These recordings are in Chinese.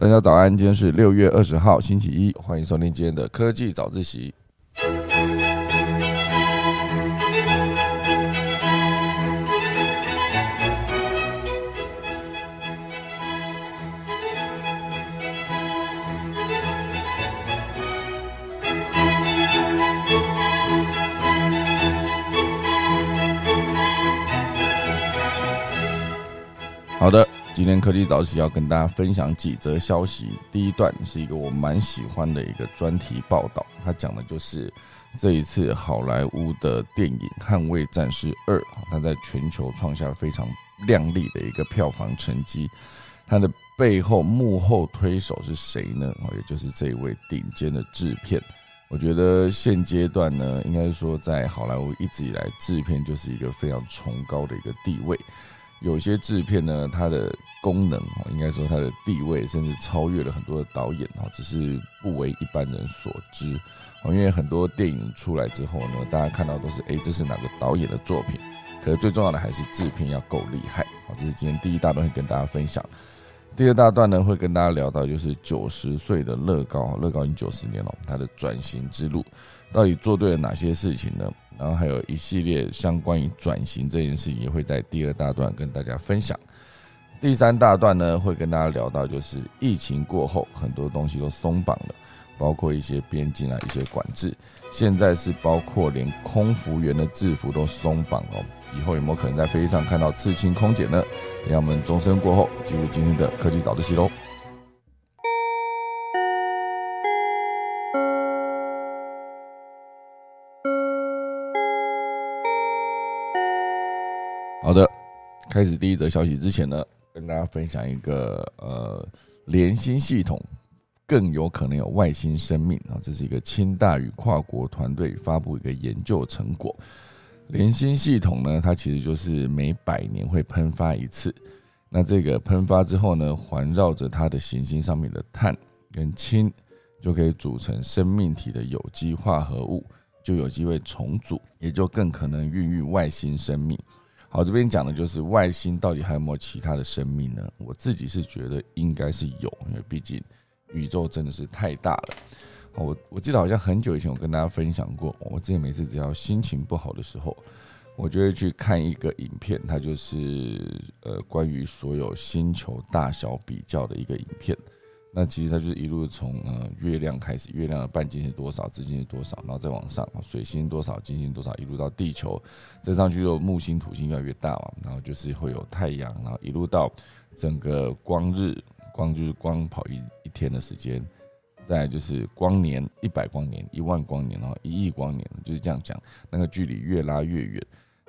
大家早安，今天是六月二十号，星期一，欢迎收听今天的科技早自习。好的。今天科技早起要跟大家分享几则消息。第一段是一个我蛮喜欢的一个专题报道，它讲的就是这一次好莱坞的电影《捍卫战士二》，它在全球创下非常亮丽的一个票房成绩。它的背后幕后推手是谁呢？也就是这一位顶尖的制片。我觉得现阶段呢，应该说在好莱坞一直以来，制片就是一个非常崇高的一个地位。有些制片呢，它的功能哦，应该说它的地位甚至超越了很多的导演哦，只是不为一般人所知哦。因为很多电影出来之后呢，大家看到都是哎，这是哪个导演的作品？可是最重要的还是制片要够厉害哦。这是今天第一大段会跟大家分享。第二大段呢，会跟大家聊到就是九十岁的乐高，乐高已经九十年了，它的转型之路到底做对了哪些事情呢？然后还有一系列相关于转型这件事情，也会在第二大段跟大家分享。第三大段呢，会跟大家聊到，就是疫情过后，很多东西都松绑了，包括一些边境啊、一些管制。现在是包括连空服员的制服都松绑哦。以后有没有可能在飞机上看到刺青空姐呢？等下我们钟声过后，进入今天的科技早自习喽。好的，开始第一则消息之前呢，跟大家分享一个呃，联星系统更有可能有外星生命啊，这是一个清大与跨国团队发布一个研究成果。联星系统呢，它其实就是每百年会喷发一次，那这个喷发之后呢，环绕着它的行星上面的碳跟氢就可以组成生命体的有机化合物，就有机会重组，也就更可能孕育外星生命。好，这边讲的就是外星到底还有没有其他的生命呢？我自己是觉得应该是有，因为毕竟宇宙真的是太大了。我我记得好像很久以前我跟大家分享过，我之前每次只要心情不好的时候，我就会去看一个影片，它就是呃关于所有星球大小比较的一个影片。那其实它就是一路从呃月亮开始，月亮的半径是多少，直径是多少，然后再往上，水星多少，金星多少，一路到地球，再上去就木星、土星越来越大嘛，然后就是会有太阳，然后一路到整个光日，光就是光跑一一天的时间，再就是光年一百光年、一万光年，然后一亿光年，就是这样讲，那个距离越拉越远。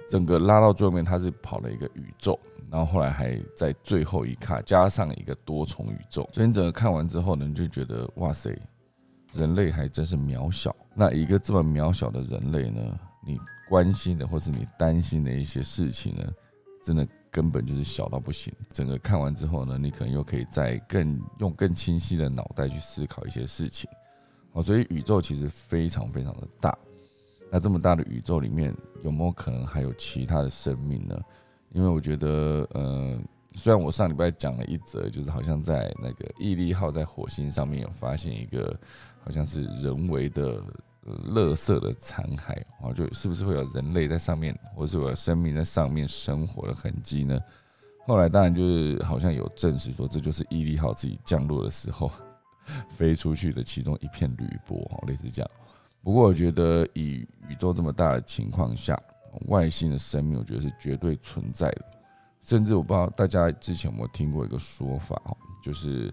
整个拉到最后面，它是跑了一个宇宙，然后后来还在最后一卡加上一个多重宇宙。所以你整个看完之后呢，你就觉得哇塞，人类还真是渺小。那一个这么渺小的人类呢，你关心的或是你担心的一些事情呢，真的根本就是小到不行。整个看完之后呢，你可能又可以再更用更清晰的脑袋去思考一些事情。哦，所以宇宙其实非常非常的大。那这么大的宇宙里面，有没有可能还有其他的生命呢？因为我觉得，呃，虽然我上礼拜讲了一则，就是好像在那个毅力号在火星上面有发现一个好像是人为的垃圾的残骸，啊，就是不是会有人类在上面，或是有生命在上面生活的痕迹呢？后来当然就是好像有证实说，这就是毅力号自己降落的时候 飞出去的其中一片铝箔，类似这样。不过，我觉得以宇宙这么大的情况下，外星的生命，我觉得是绝对存在的。甚至我不知道大家之前有没有听过一个说法，就是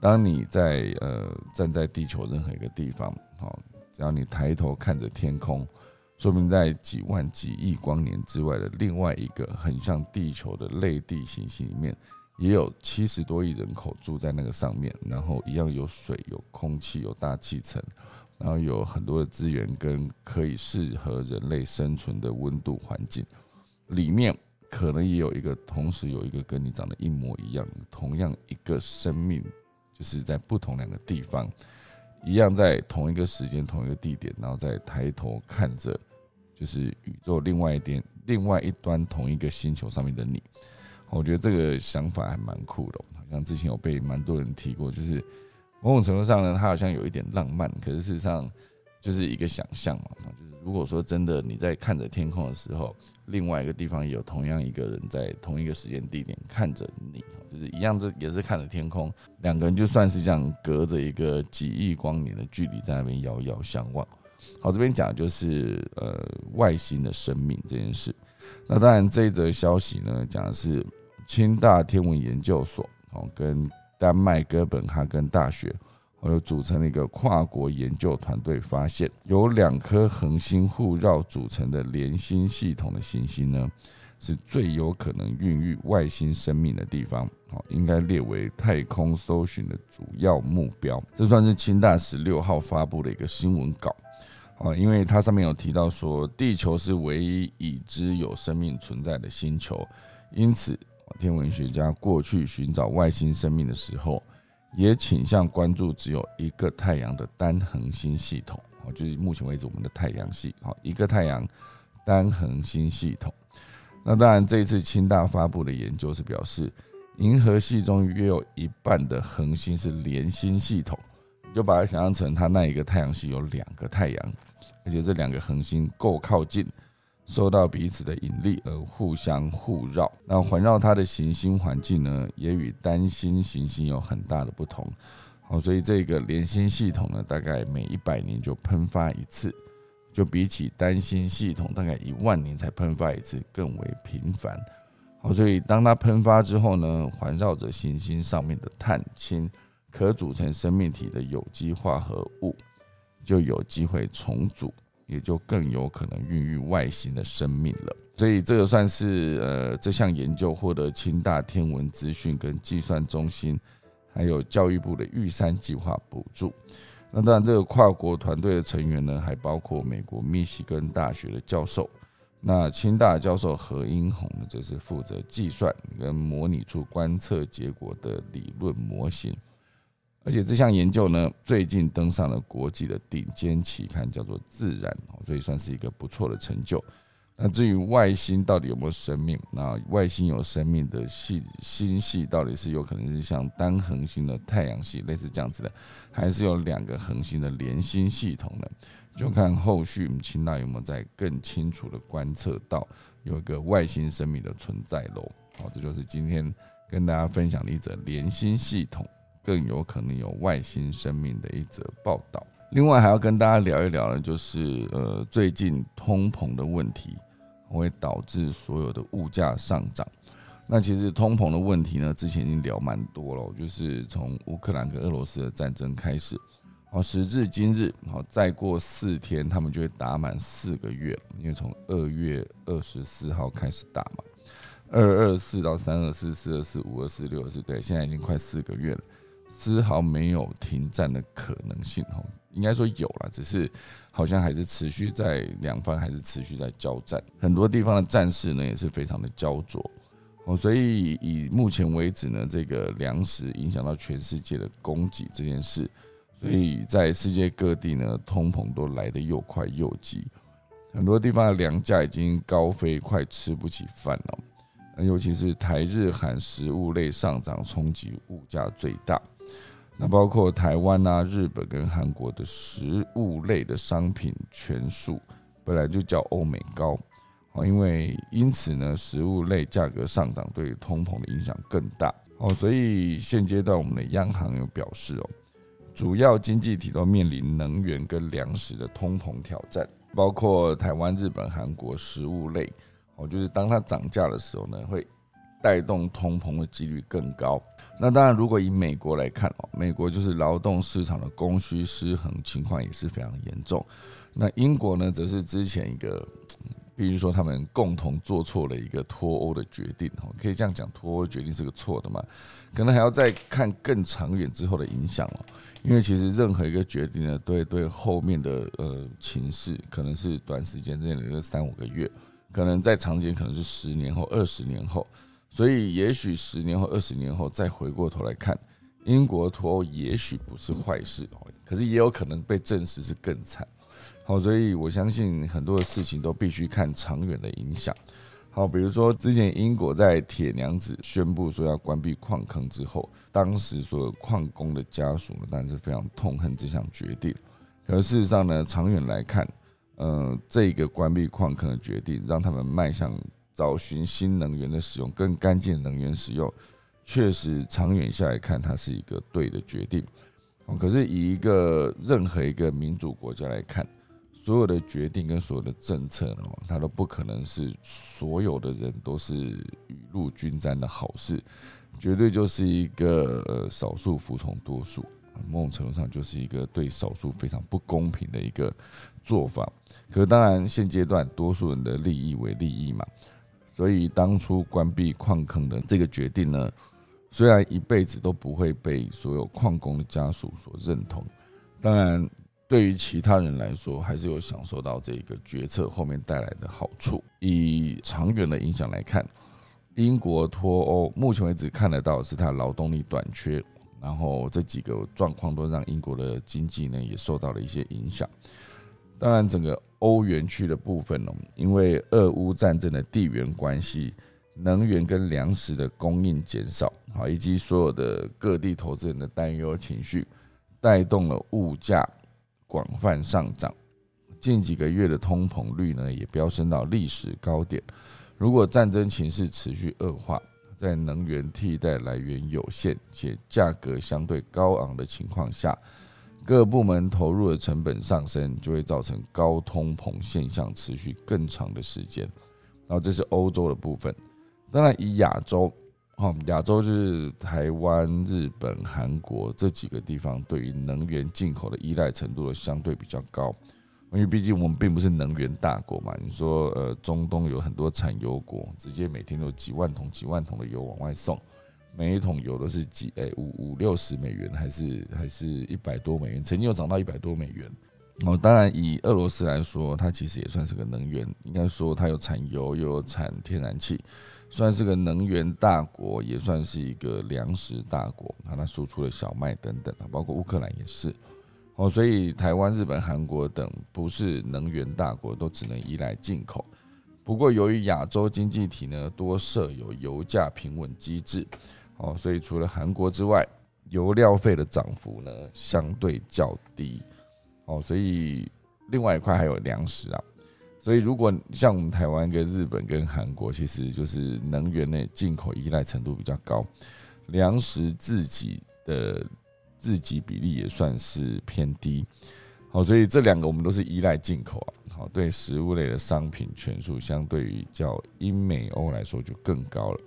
当你在呃站在地球任何一个地方，好，只要你抬头看着天空，说明在几万几亿光年之外的另外一个很像地球的类地行星里面，也有七十多亿人口住在那个上面，然后一样有水、有空气、有大气层。然后有很多的资源跟可以适合人类生存的温度环境，里面可能也有一个，同时有一个跟你长得一模一样，同样一个生命，就是在不同两个地方，一样在同一个时间、同一个地点，然后在抬头看着，就是宇宙另外一点、另外一端同一个星球上面的你。我觉得这个想法还蛮酷的，好像之前有被蛮多人提过，就是某种程度上呢，它好像有一点浪漫，可是事实上就是一个想象嘛。就是如果说真的你在看着天空的时候，另外一个地方有同样一个人在同一个时间地点看着你，就是一样，这也是看着天空，两个人就算是这样隔着一个几亿光年的距离在那边遥遥相望。好，这边讲的就是呃外星的生命这件事。那当然，这一则消息呢，讲的是清大天文研究所哦，跟丹麦哥本哈根大学，我又组成了一个跨国研究团队，发现有两颗恒星互绕组成的连星系统的行星呢，是最有可能孕育外星生命的地方。好，应该列为太空搜寻的主要目标。这算是清大十六号发布的一个新闻稿。哦，因为它上面有提到说，地球是唯一已知有生命存在的星球，因此天文学家过去寻找外星生命的时候，也倾向关注只有一个太阳的单恒星系统。哦，就是目前为止我们的太阳系，哦，一个太阳单恒星系统。那当然，这一次清大发布的研究是表示，银河系中约有一半的恒星是连星系统。你就把它想象成它那一个太阳系有两个太阳，而且这两个恒星够靠近，受到彼此的引力而互相互绕。那环绕它的行星环境呢，也与单星行星有很大的不同。好，所以这个连星系统呢，大概每一百年就喷发一次，就比起单星系统大概一万年才喷发一次更为频繁。好，所以当它喷发之后呢，环绕着行星上面的碳氢。可组成生命体的有机化合物就有机会重组，也就更有可能孕育外星的生命了。所以这个算是呃这项研究获得清大天文资讯跟计算中心，还有教育部的玉山计划补助。那当然，这个跨国团队的成员呢，还包括美国密西根大学的教授。那清大教授何英红呢，则是负责计算跟模拟出观测结果的理论模型。而且这项研究呢，最近登上了国际的顶尖期刊，叫做《自然》，所以算是一个不错的成就。那至于外星到底有没有生命？那外星有生命的系星系到底是有可能是像单恒星的太阳系类似这样子的，还是有两个恒星的连星系统呢？就看后续我们清大有没有在更清楚的观测到有一个外星生命的存在喽。好，这就是今天跟大家分享的一则连星系统。更有可能有外星生命的一则报道。另外，还要跟大家聊一聊呢，就是呃，最近通膨的问题会导致所有的物价上涨。那其实通膨的问题呢，之前已经聊蛮多了，就是从乌克兰跟俄罗斯的战争开始，好，时至今日，好，再过四天，他们就会打满四个月，因为从二月二十四号开始打嘛，二二四到三二四、四二四、五二四、六二四，对，现在已经快四个月了。丝毫没有停战的可能性哦，应该说有了，只是好像还是持续在两方还是持续在交战，很多地方的战事呢也是非常的焦灼哦，所以以目前为止呢，这个粮食影响到全世界的供给这件事，所以在世界各地呢，通膨都来得又快又急，很多地方的粮价已经高飞，快吃不起饭了，尤其是台日韩食物类上涨，冲击物价最大。那包括台湾啊、日本跟韩国的食物类的商品权数本来就较欧美高，哦，因为因此呢，食物类价格上涨对通膨的影响更大，哦，所以现阶段我们的央行有表示哦，主要经济体都面临能源跟粮食的通膨挑战，包括台湾、日本、韩国食物类，哦，就是当它涨价的时候呢，会。带动通膨的几率更高。那当然，如果以美国来看哦，美国就是劳动市场的供需失衡情况也是非常严重。那英国呢，则是之前一个，比如说他们共同做错了一个脱欧的决定哦，可以这样讲，脱欧决定是个错的嘛？可能还要再看更长远之后的影响哦。因为其实任何一个决定呢，对对后面的呃情势，可能是短时间之内的三五个月，可能在长间可能是十年后、二十年后。所以，也许十年后、二十年后再回过头来看，英国脱欧也许不是坏事，可是也有可能被证实是更惨。好，所以我相信很多的事情都必须看长远的影响。好，比如说之前英国在铁娘子宣布说要关闭矿坑之后，当时所有矿工的家属呢，当然是非常痛恨这项决定。可事实上呢，长远来看，呃，这个关闭矿坑的决定，让他们迈向找寻新能源的使用，更干净的能源使用，确实长远下来看，它是一个对的决定。可是以一个任何一个民主国家来看，所有的决定跟所有的政策呢，它都不可能是所有的人都是雨露均沾的好事，绝对就是一个呃少数服从多数。某种程度上就是一个对少数非常不公平的一个做法。可是当然，现阶段多数人的利益为利益嘛，所以当初关闭矿坑的这个决定呢，虽然一辈子都不会被所有矿工的家属所认同，当然对于其他人来说，还是有享受到这个决策后面带来的好处。以长远的影响来看，英国脱欧，目前为止看得到是它劳动力短缺。然后这几个状况都让英国的经济呢也受到了一些影响。当然，整个欧元区的部分呢，因为俄乌战争的地缘关系，能源跟粮食的供应减少，啊，以及所有的各地投资人的担忧情绪，带动了物价广泛上涨。近几个月的通膨率呢也飙升到历史高点。如果战争情势持续恶化，在能源替代来源有限且价格相对高昂的情况下，各部门投入的成本上升，就会造成高通膨现象持续更长的时间。然后这是欧洲的部分，当然以亚洲，哈，亚洲就是台湾、日本、韩国这几个地方，对于能源进口的依赖程度相对比较高。因为毕竟我们并不是能源大国嘛，你说呃，中东有很多产油国，直接每天都几万桶、几万桶的油往外送，每一桶油都是几诶五五六十美元，还是还是一百多美元，曾经有涨到一百多美元。哦，当然以俄罗斯来说，它其实也算是个能源，应该说它有产油又有产天然气，算是个能源大国，也算是一个粮食大国。它输出的小麦等等啊包括乌克兰也是。哦，所以台湾、日本、韩国等不是能源大国，都只能依赖进口。不过，由于亚洲经济体呢多设有油价平稳机制，哦，所以除了韩国之外，油料费的涨幅呢相对较低。哦，所以另外一块还有粮食啊。所以，如果像我们台湾跟日本跟韩国，其实就是能源的进口依赖程度比较高，粮食自己的。自给比例也算是偏低，好，所以这两个我们都是依赖进口啊，好，对食物类的商品权数相对于较英美欧来说就更高了，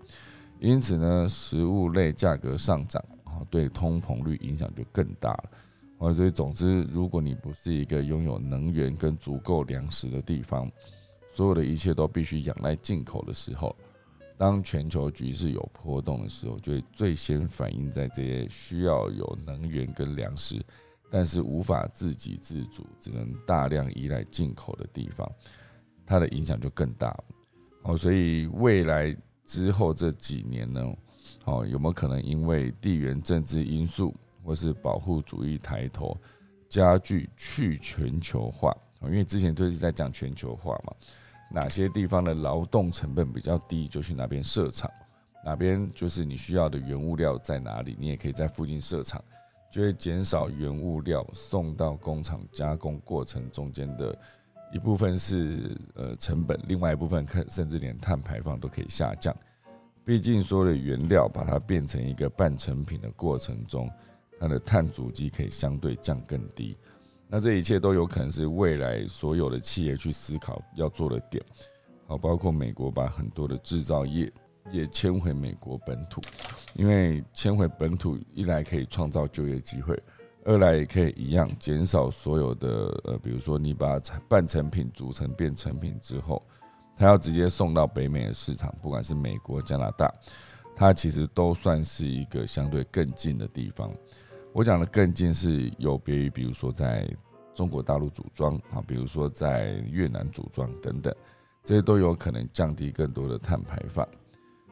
因此呢，食物类价格上涨，好，对通膨率影响就更大了，好，所以总之，如果你不是一个拥有能源跟足够粮食的地方，所有的一切都必须仰赖进口的时候。当全球局势有波动的时候，就会最先反映在这些需要有能源跟粮食，但是无法自给自足，只能大量依赖进口的地方，它的影响就更大。哦，所以未来之后这几年呢，哦，有没有可能因为地缘政治因素或是保护主义抬头，加剧去全球化？因为之前都是在讲全球化嘛。哪些地方的劳动成本比较低，就去哪边设厂；哪边就是你需要的原物料在哪里，你也可以在附近设厂，就会减少原物料送到工厂加工过程中间的一部分是呃成本，另外一部分可甚至连碳排放都可以下降。毕竟所有的原料把它变成一个半成品的过程中，它的碳足迹可以相对降更低。那这一切都有可能是未来所有的企业去思考要做的点，好，包括美国把很多的制造业也迁回美国本土，因为迁回本土一来可以创造就业机会，二来也可以一样减少所有的呃，比如说你把半成品组成变成品之后，它要直接送到北美的市场，不管是美国、加拿大，它其实都算是一个相对更近的地方。我讲的更近是有别于，比如说在中国大陆组装啊，比如说在越南组装等等，这些都有可能降低更多的碳排放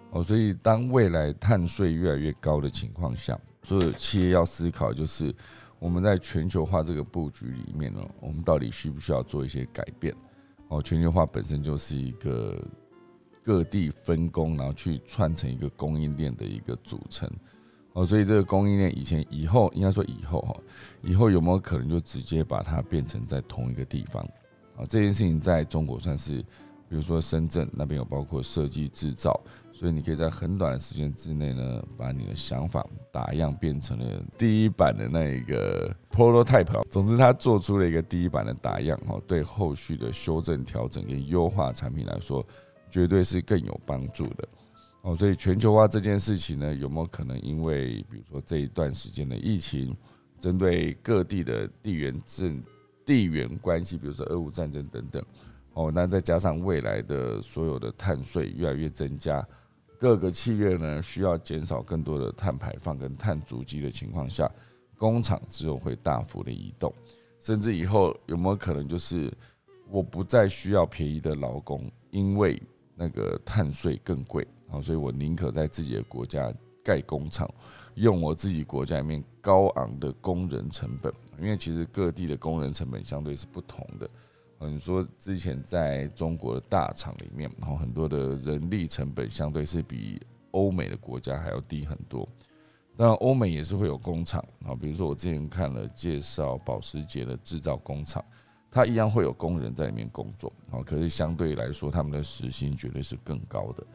哦。所以，当未来碳税越来越高的情况下，所有企业要思考就是我们在全球化这个布局里面呢，我们到底需不需要做一些改变？哦，全球化本身就是一个各地分工，然后去串成一个供应链的一个组成。哦，所以这个供应链以前、以后，应该说以后哈，以后有没有可能就直接把它变成在同一个地方？啊，这件事情在中国算是，比如说深圳那边有包括设计制造，所以你可以在很短的时间之内呢，把你的想法打样变成了第一版的那一个 prototype。总之，它做出了一个第一版的打样，哈，对后续的修正、调整跟优化产品来说，绝对是更有帮助的。哦，所以全球化这件事情呢，有没有可能因为比如说这一段时间的疫情，针对各地的地缘政、地缘关系，比如说俄乌战争等等，哦，那再加上未来的所有的碳税越来越增加，各个企业呢需要减少更多的碳排放跟碳足迹的情况下，工厂之后会大幅的移动，甚至以后有没有可能就是我不再需要便宜的劳工，因为那个碳税更贵。好，所以我宁可在自己的国家盖工厂，用我自己国家里面高昂的工人成本，因为其实各地的工人成本相对是不同的。嗯，说之前在中国的大厂里面，然后很多的人力成本相对是比欧美的国家还要低很多。那，欧美也是会有工厂啊，比如说我之前看了介绍保时捷的制造工厂，它一样会有工人在里面工作，啊，可是相对来说，他们的时薪绝对是更高的。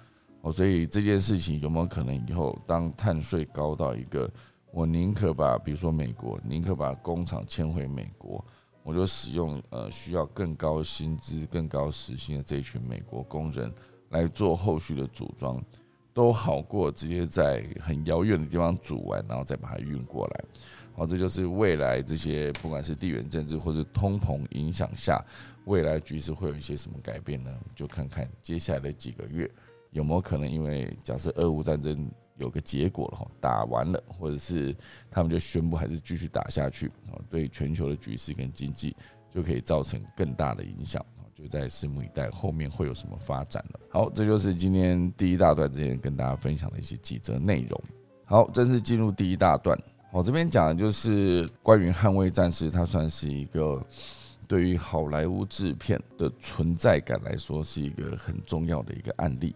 哦，所以这件事情有没有可能以后当碳税高到一个，我宁可把比如说美国，宁可把工厂迁回美国，我就使用呃需要更高薪资、更高时薪的这一群美国工人来做后续的组装，都好过直接在很遥远的地方组完，然后再把它运过来。好，这就是未来这些不管是地缘政治或者通膨影响下，未来局势会有一些什么改变呢？就看看接下来的几个月。有没有可能，因为假设俄乌战争有个结果了哈，打完了，或者是他们就宣布还是继续打下去啊，对全球的局势跟经济就可以造成更大的影响就在拭目以待，后面会有什么发展了。好，这就是今天第一大段之前跟大家分享的一些几则内容。好，正式进入第一大段，我这边讲的就是关于《捍卫战士》，它算是一个对于好莱坞制片的存在感来说是一个很重要的一个案例。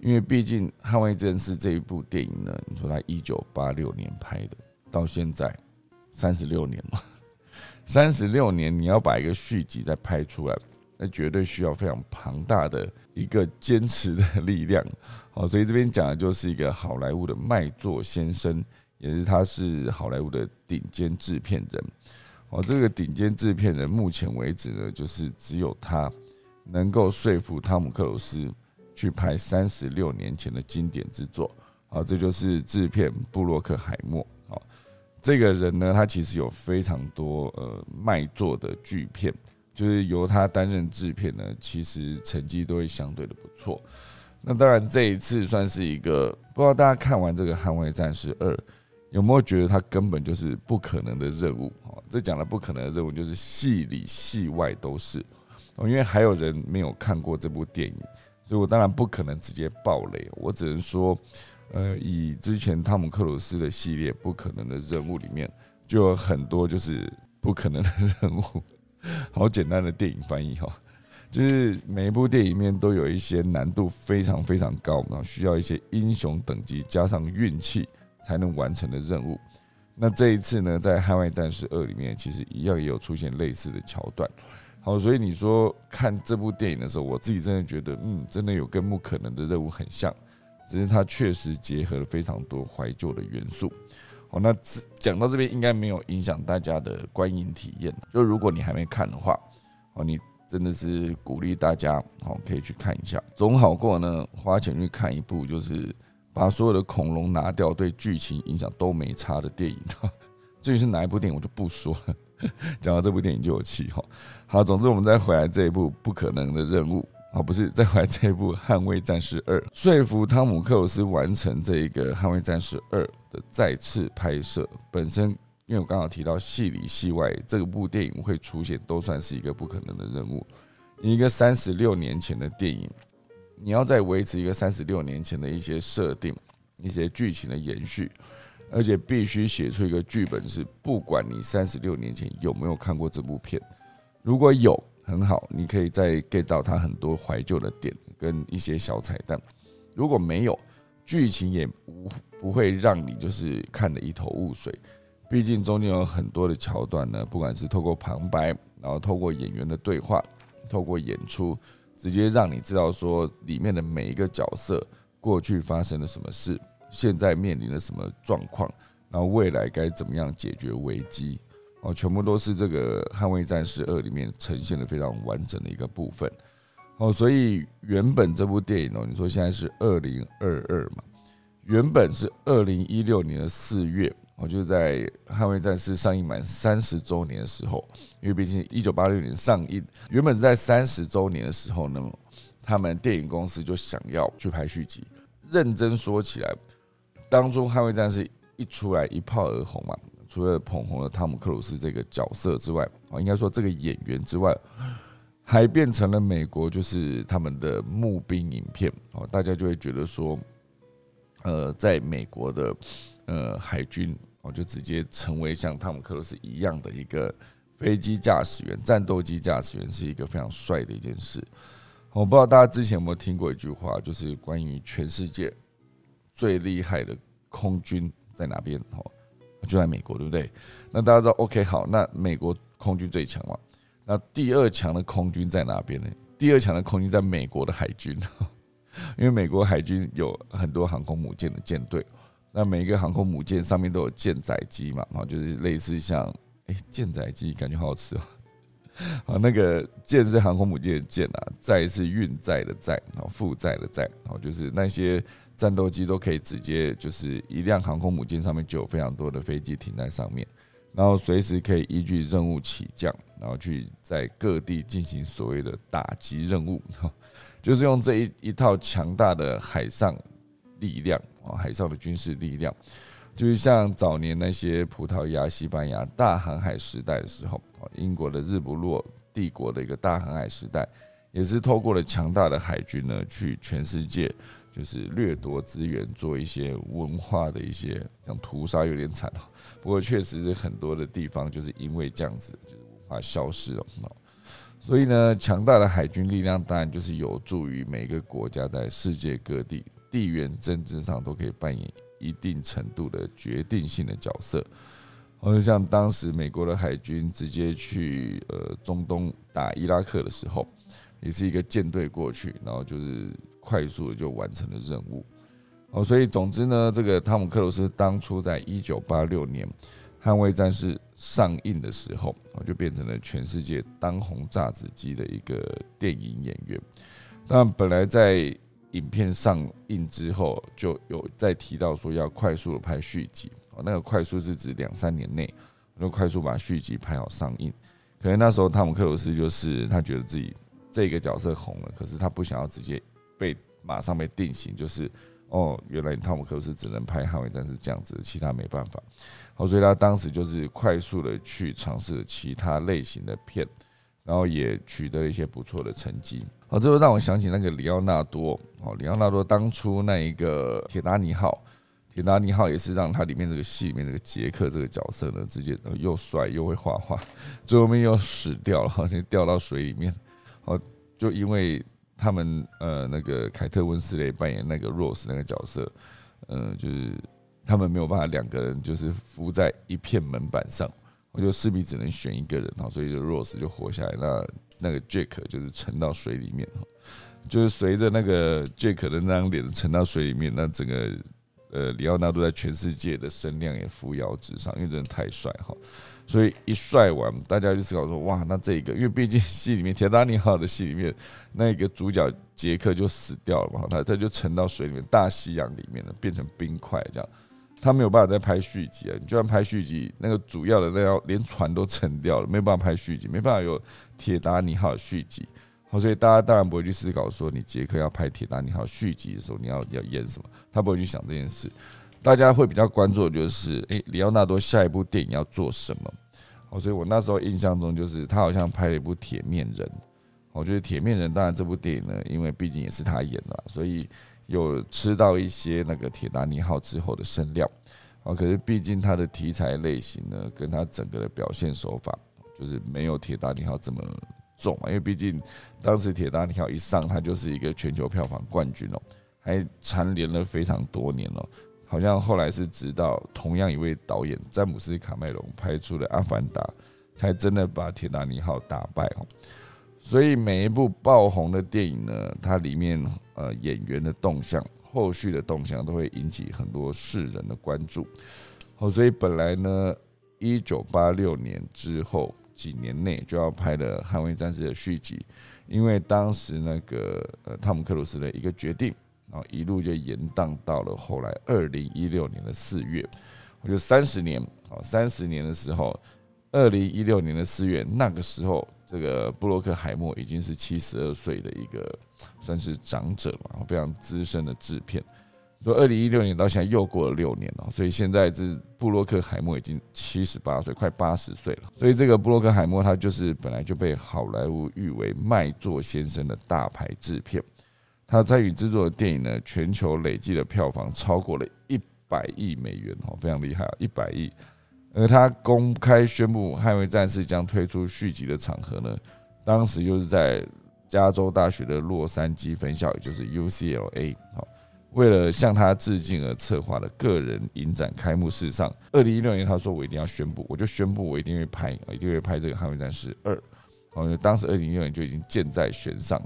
因为毕竟《捍卫战士》这一部电影呢，你说它一九八六年拍的，到现在三十六年了，三十六年你要把一个续集再拍出来，那绝对需要非常庞大的一个坚持的力量。好，所以这边讲的就是一个好莱坞的卖座先生，也是他是好莱坞的顶尖制片人。哦，这个顶尖制片人目前为止呢，就是只有他能够说服汤姆克鲁斯。去拍三十六年前的经典之作，好，这就是制片布洛克海默。好，这个人呢，他其实有非常多呃卖座的巨片，就是由他担任制片呢，其实成绩都会相对的不错。那当然这一次算是一个，不知道大家看完这个《捍卫战士二》，有没有觉得他根本就是不可能的任务？哦，这讲的不可能的任务，就是戏里戏外都是。哦，因为还有人没有看过这部电影。所以我当然不可能直接爆雷，我只能说，呃，以之前汤姆克鲁斯的系列《不可能的任务》里面，就有很多就是不可能的任务，好简单的电影翻译哈，就是每一部电影里面都有一些难度非常非常高，然后需要一些英雄等级加上运气才能完成的任务。那这一次呢，在《捍卫战士二》里面，其实一样也有出现类似的桥段。好，所以你说看这部电影的时候，我自己真的觉得，嗯，真的有跟《不可能的任务》很像，只是它确实结合了非常多怀旧的元素。好，那讲到这边应该没有影响大家的观影体验。就如果你还没看的话，哦，你真的是鼓励大家，好，可以去看一下，总好过呢花钱去看一部就是把所有的恐龙拿掉，对剧情影响都没差的电影。至于是哪一部电影，我就不说了。讲到这部电影就有气哈。好，总之我们再回来这一部不可能的任务啊，不是再回来这一部《捍卫战士二》，说服汤姆克鲁斯完成这一个《捍卫战士二》的再次拍摄。本身因为我刚好提到戏里戏外，这部电影会出现，都算是一个不可能的任务。一个三十六年前的电影，你要再维持一个三十六年前的一些设定、一些剧情的延续。而且必须写出一个剧本，是不管你三十六年前有没有看过这部片，如果有很好，你可以再 get 到它很多怀旧的点，跟一些小彩蛋。如果没有剧情，也不不会让你就是看得一头雾水。毕竟中间有很多的桥段呢，不管是透过旁白，然后透过演员的对话，透过演出，直接让你知道说里面的每一个角色过去发生了什么事，现在面临了什么状况，然后未来该怎么样解决危机，哦，全部都是这个《捍卫战士二》里面呈现的非常完整的一个部分。哦，所以原本这部电影哦，你说现在是二零二二嘛，原本是二零一六年的四月。我就在《捍卫战士》上映满三十周年的时候，因为毕竟一九八六年上映，原本在三十周年的时候呢，他们电影公司就想要去拍续集。认真说起来，当初《捍卫战士》一出来一炮而红嘛，除了捧红了汤姆克鲁斯这个角色之外，啊，应该说这个演员之外，还变成了美国就是他们的募兵影片哦，大家就会觉得说，呃，在美国的呃海军。我就直接成为像汤姆克鲁斯一样的一个飞机驾驶员、战斗机驾驶员，是一个非常帅的一件事。我不知道大家之前有没有听过一句话，就是关于全世界最厉害的空军在哪边？哦，就在美国，对不对？那大家知道，OK，好，那美国空军最强嘛？那第二强的空军在哪边呢？第二强的空军在美国的海军，因为美国海军有很多航空母舰的舰队。那每一个航空母舰上面都有舰载机嘛，啊，就是类似像，哎，舰载机感觉好好吃哦，啊，那个舰是航空母舰的舰啊，载是运载的载，然后负载的载，哦，就是那些战斗机都可以直接就是一辆航空母舰上面就有非常多的飞机停在上面，然后随时可以依据任务起降，然后去在各地进行所谓的打击任务，就是用这一一套强大的海上。力量啊，海上的军事力量，就是像早年那些葡萄牙、西班牙大航海时代的时候，英国的日不落帝国的一个大航海时代，也是透过了强大的海军呢，去全世界就是掠夺资源，做一些文化的一些这样屠杀，有点惨不过确实是很多的地方就是因为这样子，就是文化消失了所以呢，强大的海军力量当然就是有助于每个国家在世界各地。地缘政治上都可以扮演一定程度的决定性的角色，或者像当时美国的海军直接去呃中东打伊拉克的时候，也是一个舰队过去，然后就是快速的就完成了任务。哦，所以总之呢，这个汤姆克鲁斯当初在一九八六年《捍卫战士》上映的时候，哦就变成了全世界当红炸子鸡的一个电影演员。但本来在影片上映之后，就有在提到说要快速的拍续集哦，那个快速是指两三年内，就快速把续集拍好上映。可能那时候汤姆克鲁斯就是他觉得自己这个角色红了，可是他不想要直接被马上被定型，就是哦，原来汤姆克鲁斯只能拍捍卫战士这样子，其他没办法。好，所以他当时就是快速的去尝试其他类型的片，然后也取得了一些不错的成绩。哦，这就让我想起那个里奥纳多。哦，里奥纳多当初那一个铁达尼号，铁达尼号也是让他里面这个戏里面这个杰克这个角色呢，直接又帅又会画画，最后面又死掉了，好像掉到水里面。哦，就因为他们呃那个凯特温斯雷扮演那个 Rose 那个角色，呃，就是他们没有办法两个人就是浮在一片门板上。我就势必只能选一个人哈，所以就 Rose 就活下来，那那个 Jack 就是沉到水里面哈，就是随着那个 Jack 的那张脸沉到水里面，那整个呃里奥纳多在全世界的声量也扶摇直上，因为真的太帅哈，所以一帅完，大家就思考说哇，那这个因为毕竟戏里面铁达尼号的戏里面那个主角杰克就死掉了嘛，他他就沉到水里面大西洋里面了，变成冰块这样。他没有办法再拍续集啊！你就算拍续集，那个主要的那条连船都沉掉了，没有办法拍续集，没办法有铁达尼号续集。好，所以大家当然不会去思考说，你杰克要拍铁达尼号续集的时候，你要要演什么？他不会去想这件事。大家会比较关注的就是，诶，里奥纳多下一部电影要做什么？好，所以我那时候印象中就是他好像拍了一部《铁面人》。我觉得《铁面人》当然这部电影呢，因为毕竟也是他演的，所以。有吃到一些那个铁达尼号之后的声量，啊，可是毕竟它的题材类型呢，跟它整个的表现手法，就是没有铁达尼号这么重嘛，因为毕竟当时《铁达尼号》一上，它就是一个全球票房冠军哦，还蝉联了非常多年哦。好像后来是直到同样一位导演詹姆斯卡麦隆拍出了《阿凡达》，才真的把《铁达尼号》打败哦。所以每一部爆红的电影呢，它里面呃演员的动向、后续的动向都会引起很多世人的关注。好，所以本来呢，一九八六年之后几年内就要拍的《捍卫战士》的续集，因为当时那个呃汤姆克鲁斯的一个决定，然后一路就延宕到了后来二零一六年的四月。我觉得三十年，好三十年的时候，二零一六年的四月，那个时候。这个布洛克海默已经是七十二岁的一个算是长者嘛，非常资深的制片。说二零一六年到现在又过了六年了，所以现在这布洛克海默已经七十八岁，快八十岁了。所以这个布洛克海默他就是本来就被好莱坞誉为卖座先生的大牌制片。他参与制作的电影呢，全球累计的票房超过了一百亿美元，哦，非常厉害啊，一百亿。而他公开宣布《捍卫战士》将推出续集的场合呢，当时就是在加州大学的洛杉矶分校，也就是 UCLA。好，为了向他致敬而策划的个人影展开幕式上，二零一六年他说：“我一定要宣布，我就宣布我一定会拍，我一定会拍这个《捍卫战士二》。”好，当时二零一六年就已经箭在弦上。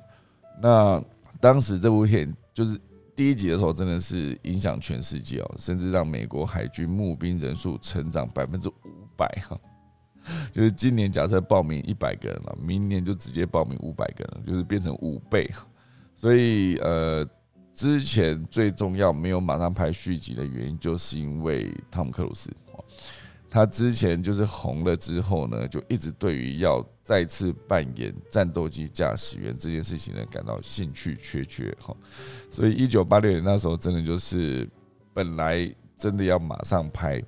那当时这部片就是。第一集的时候真的是影响全世界哦，甚至让美国海军募兵人数成长百分之五百哈，就是今年假设报名一百个人了，明年就直接报名五百个人，就是变成五倍。所以呃，之前最重要没有马上拍续集的原因，就是因为汤姆克鲁斯。他之前就是红了之后呢，就一直对于要再次扮演战斗机驾驶员这件事情呢感到兴趣缺缺哈，所以一九八六年那时候真的就是本来真的要马上拍，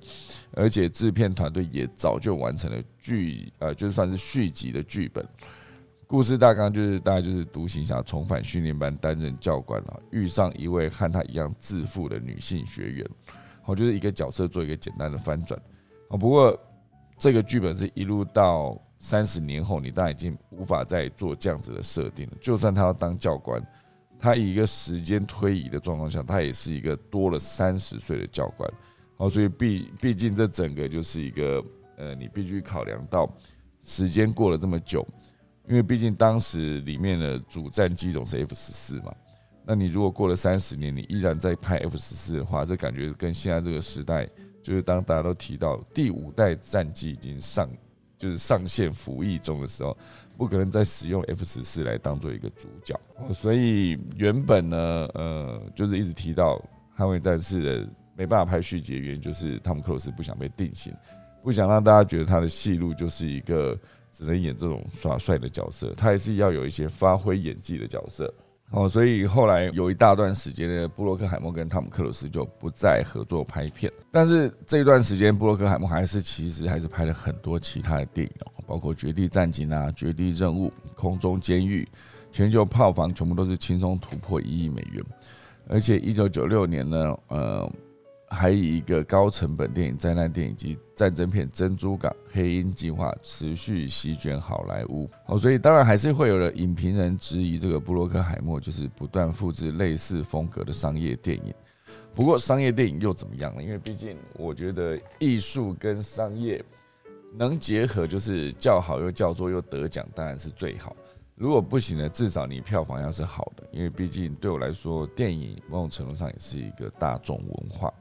而且制片团队也早就完成了剧呃就算是续集的剧本，故事大纲就是大概就是独行侠重返训练班担任教官了，遇上一位和他一样自负的女性学员，好就是一个角色做一个简单的翻转。哦，不过这个剧本是一路到三十年后，你当然已经无法再做这样子的设定了。就算他要当教官，他以一个时间推移的状况下，他也是一个多了三十岁的教官。好，所以毕毕竟这整个就是一个呃，你必须考量到时间过了这么久，因为毕竟当时里面的主战机种是 F 十四嘛。那你如果过了三十年，你依然在拍 F 十四的话，这感觉跟现在这个时代。就是当大家都提到第五代战机已经上，就是上线服役中的时候，不可能再使用 F 十四来当做一个主角。所以原本呢，呃，就是一直提到捍卫战士的没办法拍续集的原因，就是汤姆克鲁斯不想被定型，不想让大家觉得他的戏路就是一个只能演这种耍帅的角色，他还是要有一些发挥演技的角色。哦，所以后来有一大段时间呢，布洛克海默跟汤姆克鲁斯就不再合作拍片。但是这一段时间，布洛克海默还是其实还是拍了很多其他的电影，包括《绝地战警》啊，《绝地任务》、《空中监狱》，全球票房全部都是轻松突破一亿美元。而且一九九六年呢，呃。还以一个高成本电影、灾难电影及战争片《珍珠港黑鹰计划》持续席卷好莱坞。好，所以当然还是会有了影评人质疑这个布洛克海默就是不断复制类似风格的商业电影。不过商业电影又怎么样呢？因为毕竟我觉得艺术跟商业能结合，就是叫好又叫座又得奖，当然是最好。如果不行呢，至少你票房要是好的，因为毕竟对我来说，电影某种程度上也是一个大众文化。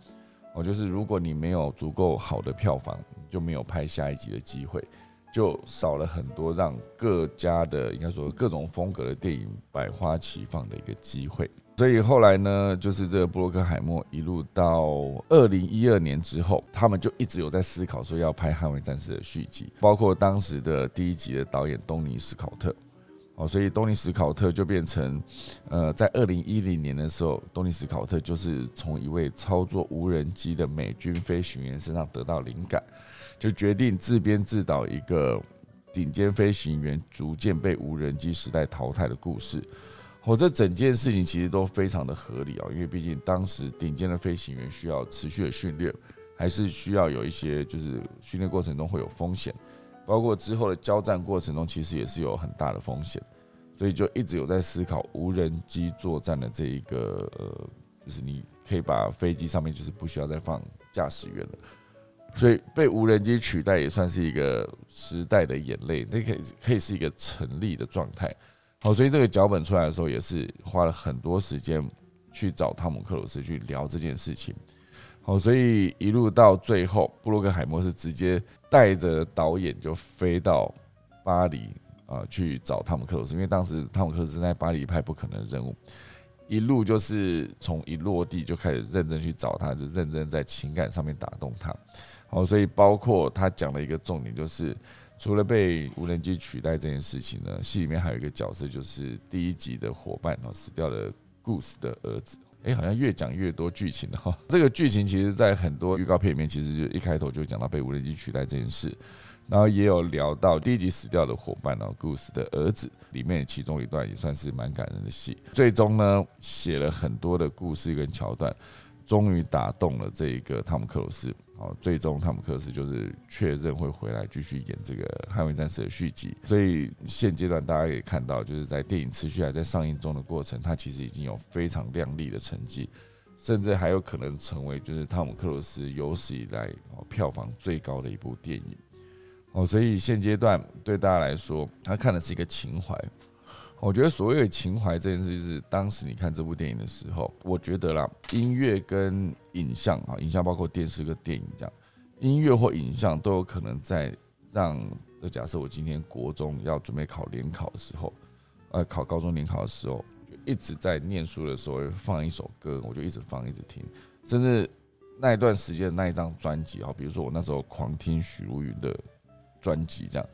哦，就是如果你没有足够好的票房，就没有拍下一集的机会，就少了很多让各家的应该说各种风格的电影百花齐放的一个机会。所以后来呢，就是这个布洛克海默一路到二零一二年之后，他们就一直有在思考说要拍《捍卫战士》的续集，包括当时的第一集的导演东尼斯考特。哦，所以东尼史考特就变成，呃，在二零一零年的时候，东尼史考特就是从一位操作无人机的美军飞行员身上得到灵感，就决定自编自导一个顶尖飞行员逐渐被无人机时代淘汰的故事。哦，这整件事情其实都非常的合理啊，因为毕竟当时顶尖的飞行员需要持续的训练，还是需要有一些就是训练过程中会有风险。包括之后的交战过程中，其实也是有很大的风险，所以就一直有在思考无人机作战的这一个呃，就是你可以把飞机上面就是不需要再放驾驶员了，所以被无人机取代也算是一个时代的眼泪，那可以可以是一个成立的状态。好，所以这个脚本出来的时候，也是花了很多时间去找汤姆克鲁斯去聊这件事情。好，所以一路到最后，布洛克海默是直接带着导演就飞到巴黎啊去找汤姆克鲁斯，因为当时汤姆克鲁斯在巴黎拍不可能的任务，一路就是从一落地就开始认真去找他，就认真在情感上面打动他。好，所以包括他讲的一个重点就是。除了被无人机取代这件事情呢，戏里面还有一个角色，就是第一集的伙伴哦，死掉的 Goose 的儿子。哎，好像越讲越多剧情了哈。这个剧情其实，在很多预告片里面，其实就一开头就讲到被无人机取代这件事，然后也有聊到第一集死掉的伙伴哦，Goose 的儿子里面其中一段也算是蛮感人的戏。最终呢，写了很多的故事跟桥段，终于打动了这一个汤姆克鲁斯。哦，最终汤姆克斯就是确认会回来继续演这个《捍卫战士》的续集，所以现阶段大家可以看到，就是在电影持续还在上映中的过程，它其实已经有非常亮丽的成绩，甚至还有可能成为就是汤姆克鲁斯有史以来票房最高的一部电影。哦，所以现阶段对大家来说，他看的是一个情怀。我觉得所谓的情怀这件事，是当时你看这部电影的时候，我觉得啦，音乐跟影像啊，影像包括电视跟电影这样，音乐或影像都有可能在让，就假设我今天国中要准备考联考的时候，呃，考高中联考的时候，一直在念书的时候放一首歌，我就一直放一直听，甚至那一段时间的那一张专辑啊，比如说我那时候狂听许茹芸的专辑这样。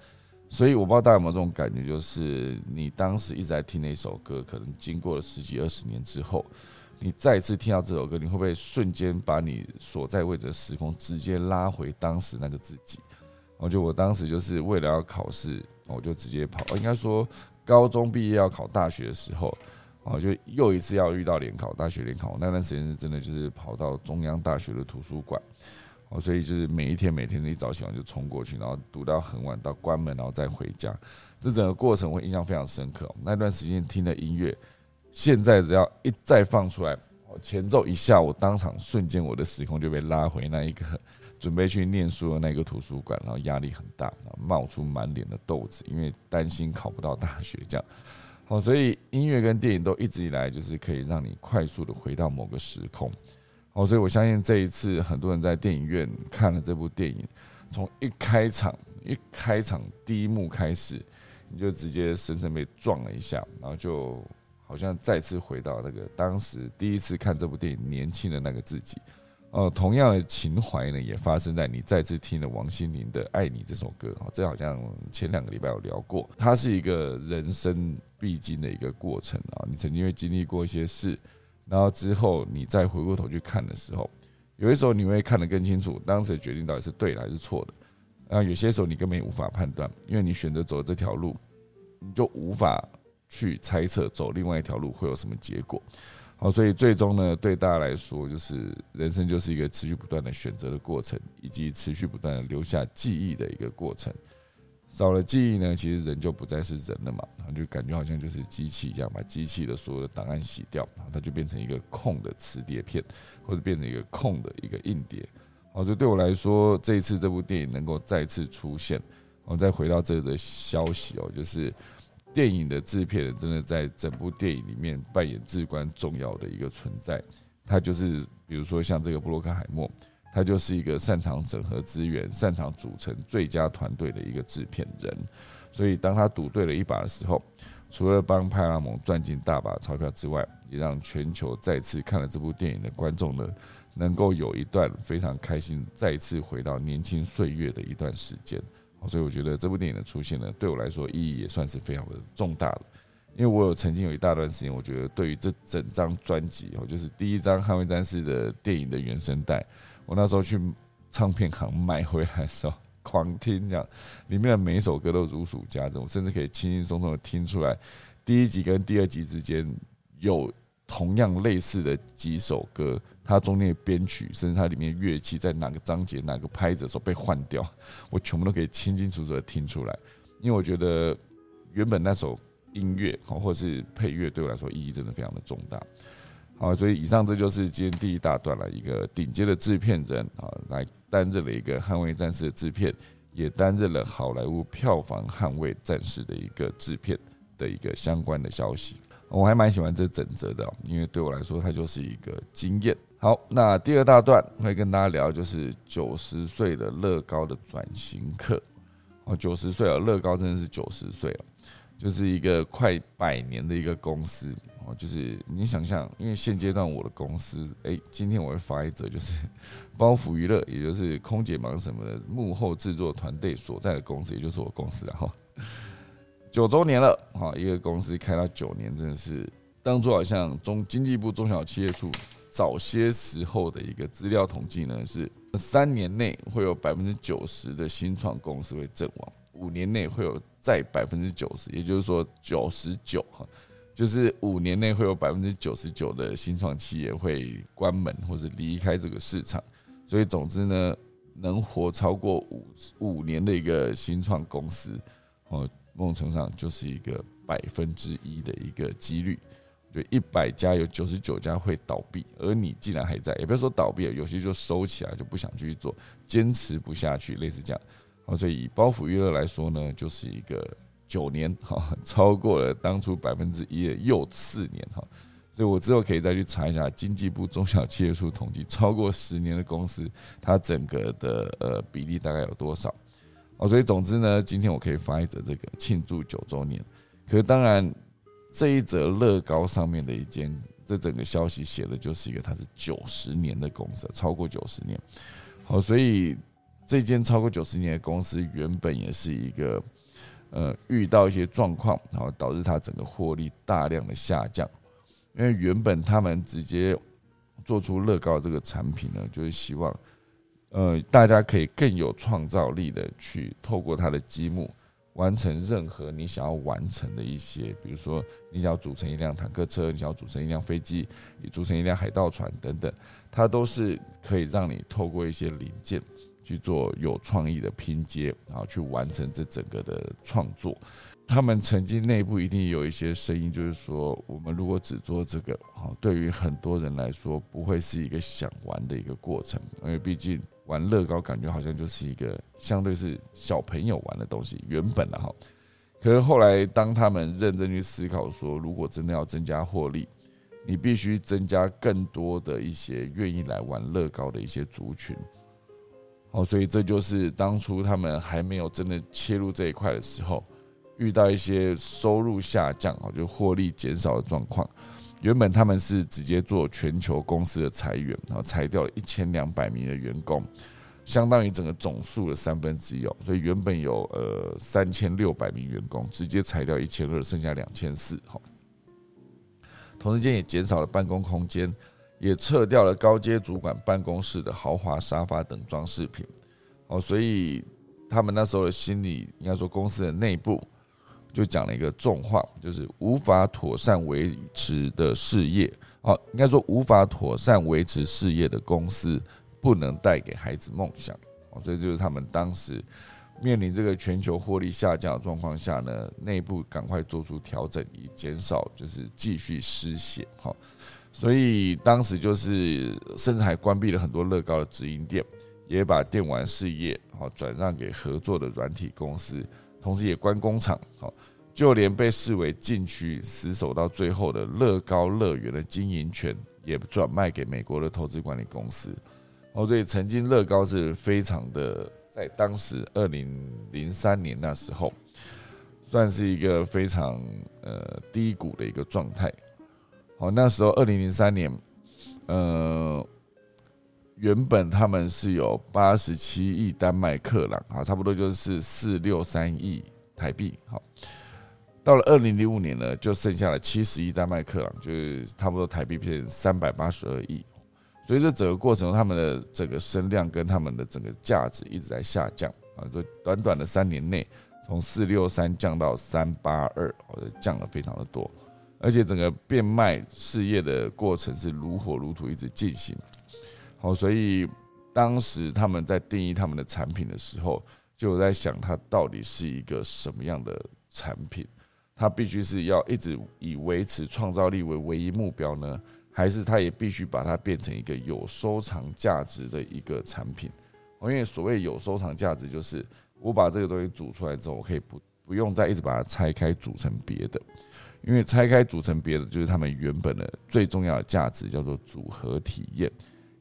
所以我不知道大家有没有这种感觉，就是你当时一直在听那首歌，可能经过了十几二十年之后，你再次听到这首歌，你会不会瞬间把你所在位置的时空直接拉回当时那个自己？我觉得我当时就是为了要考试，我就直接跑。应该说高中毕业要考大学的时候，哦，就又一次要遇到联考，大学联考那段时间是真的就是跑到中央大学的图书馆。哦，所以就是每一天每天一早起床就冲过去，然后读到很晚，到关门然后再回家，这整个过程我印象非常深刻。那段时间听的音乐，现在只要一再放出来，前奏一下，我当场瞬间我的时空就被拉回那一个准备去念书的那个图书馆，然后压力很大，冒出满脸的痘子，因为担心考不到大学这样。好，所以音乐跟电影都一直以来就是可以让你快速的回到某个时空。哦，所以我相信这一次很多人在电影院看了这部电影，从一开场一开场第一幕开始，你就直接深深被撞了一下，然后就好像再次回到那个当时第一次看这部电影年轻的那个自己。哦，同样的情怀呢，也发生在你再次听了王心凌的《爱你》这首歌。哦，这好像前两个礼拜有聊过，它是一个人生必经的一个过程啊，你曾经会经历过一些事。然后之后你再回过头去看的时候，有些时候你会看得更清楚，当时的决定到底是对的还是错的。然后有些时候你根本无法判断，因为你选择走这条路，你就无法去猜测走另外一条路会有什么结果。好，所以最终呢，对大家来说，就是人生就是一个持续不断的选择的过程，以及持续不断的留下记忆的一个过程。少了记忆呢，其实人就不再是人了嘛，然后就感觉好像就是机器一样，把机器的所有的档案洗掉，然后它就变成一个空的磁碟片，或者变成一个空的一个硬碟。好，就对我来说，这一次这部电影能够再次出现，我再回到这个消息哦，就是电影的制片人真的在整部电影里面扮演至关重要的一个存在。他就是比如说像这个布洛克海默。他就是一个擅长整合资源、擅长组成最佳团队的一个制片人，所以当他赌对了一把的时候，除了帮派拉蒙赚进大把钞票之外，也让全球再次看了这部电影的观众呢，能够有一段非常开心、再次回到年轻岁月的一段时间。所以我觉得这部电影的出现呢，对我来说意义也算是非常的重大了，因为我有曾经有一大段时间，我觉得对于这整张专辑哦，就是第一张《捍卫战士》的电影的原声带。我那时候去唱片行买回来的时候，狂听这样，里面的每一首歌都如数家珍，我甚至可以轻轻松松的听出来，第一集跟第二集之间有同样类似的几首歌，它中间的编曲，甚至它里面乐器在哪个章节、哪个拍子的时候被换掉，我全部都可以清清楚楚的听出来。因为我觉得原本那首音乐，好，或是配乐，对我来说意义真的非常的重大。好，所以以上这就是今天第一大段了，一个顶尖的制片人啊，来担任了一个《捍卫战士》的制片，也担任了好莱坞票房《捍卫战士》的一个制片的一个相关的消息。我还蛮喜欢这整则的，因为对我来说，它就是一个经验。好，那第二大段会跟大家聊，就是九十岁的乐高的转型课。哦，九十岁了，乐高真的是九十岁了，就是一个快百年的一个公司。哦，就是你想象，因为现阶段我的公司，哎，今天我会发一则，就是 包袱娱乐，也就是空姐忙什么的幕后制作团队所在的公司，也就是我公司，然后。九周年了，哈，一个公司开到九年，真的是当初好像中经济部中小企业处早些时候的一个资料统计呢，是三年内会有百分之九十的新创公司会阵亡，五年内会有再百分之九十，也就是说九十九哈，就是五年内会有百分之九十九的新创企业会关门或者离开这个市场，所以总之呢，能活超过五五年的一个新创公司，哦。某种程度上就是一个百分之一的一个几率，就一百家有九十九家会倒闭，而你既然还在，也不要说倒闭，有些就收起来就不想继续做，坚持不下去，类似这样。好，所以以包袱娱乐来说呢，就是一个九年哈，超过了当初百分之一的又四年哈，所以我之后可以再去查一下经济部中小企业处统计，超过十年的公司，它整个的呃比例大概有多少？哦，所以总之呢，今天我可以发一则这个庆祝九周年。可是当然，这一则乐高上面的一间，这整个消息写的就是一个它是九十年的公司，超过九十年。好，所以这间超过九十年的公司原本也是一个呃遇到一些状况，然后导致它整个获利大量的下降。因为原本他们直接做出乐高这个产品呢，就是希望。呃，大家可以更有创造力的去透过它的积木完成任何你想要完成的一些，比如说你想要组成一辆坦克车，你想要组成一辆飞机，你组成一辆海盗船等等，它都是可以让你透过一些零件去做有创意的拼接，然后去完成这整个的创作。他们曾经内部一定有一些声音，就是说，我们如果只做这个，好，对于很多人来说，不会是一个想玩的一个过程，因为毕竟。玩乐高感觉好像就是一个相对是小朋友玩的东西，原本的哈。可是后来当他们认真去思考说，如果真的要增加获利，你必须增加更多的一些愿意来玩乐高的一些族群。哦，所以这就是当初他们还没有真的切入这一块的时候，遇到一些收入下降啊，就获利减少的状况。原本他们是直接做全球公司的裁员，然后裁掉了一千两百名的员工，相当于整个总数的三分之一哦。所以原本有呃三千六百名员工，直接裁掉一千二，剩下两千四。同时间也减少了办公空间，也撤掉了高阶主管办公室的豪华沙发等装饰品。哦，所以他们那时候的心理，应该说公司的内部。就讲了一个重话，就是无法妥善维持的事业，哦，应该说无法妥善维持事业的公司，不能带给孩子梦想，哦，所以就是他们当时面临这个全球获利下降的状况下呢，内部赶快做出调整，以减少就是继续失血，哈，所以当时就是甚至还关闭了很多乐高的直营店，也把电玩事业哦转让给合作的软体公司。同时也关工厂，哦，就连被视为禁区死守到最后的乐高乐园的经营权，也转卖给美国的投资管理公司。哦，所以曾经乐高是非常的，在当时二零零三年那时候，算是一个非常呃低谷的一个状态。哦，那时候二零零三年，呃。原本他们是有八十七亿丹麦克朗，啊，差不多就是四六三亿台币。好，到了二零零五年呢，就剩下了七十亿丹麦克朗，就是差不多台币变成三百八十二亿。所以这整个过程，他们的整个声量跟他们的整个价值一直在下降啊。就短短的三年内，从四六三降到三八二，或者降了非常的多。而且整个变卖事业的过程是如火如荼一直进行。好，所以当时他们在定义他们的产品的时候，就在想它到底是一个什么样的产品？它必须是要一直以维持创造力为唯一目标呢，还是它也必须把它变成一个有收藏价值的一个产品？因为所谓有收藏价值，就是我把这个东西煮出来之后，我可以不不用再一直把它拆开煮成别的，因为拆开组成别的，就是他们原本的最重要的价值，叫做组合体验。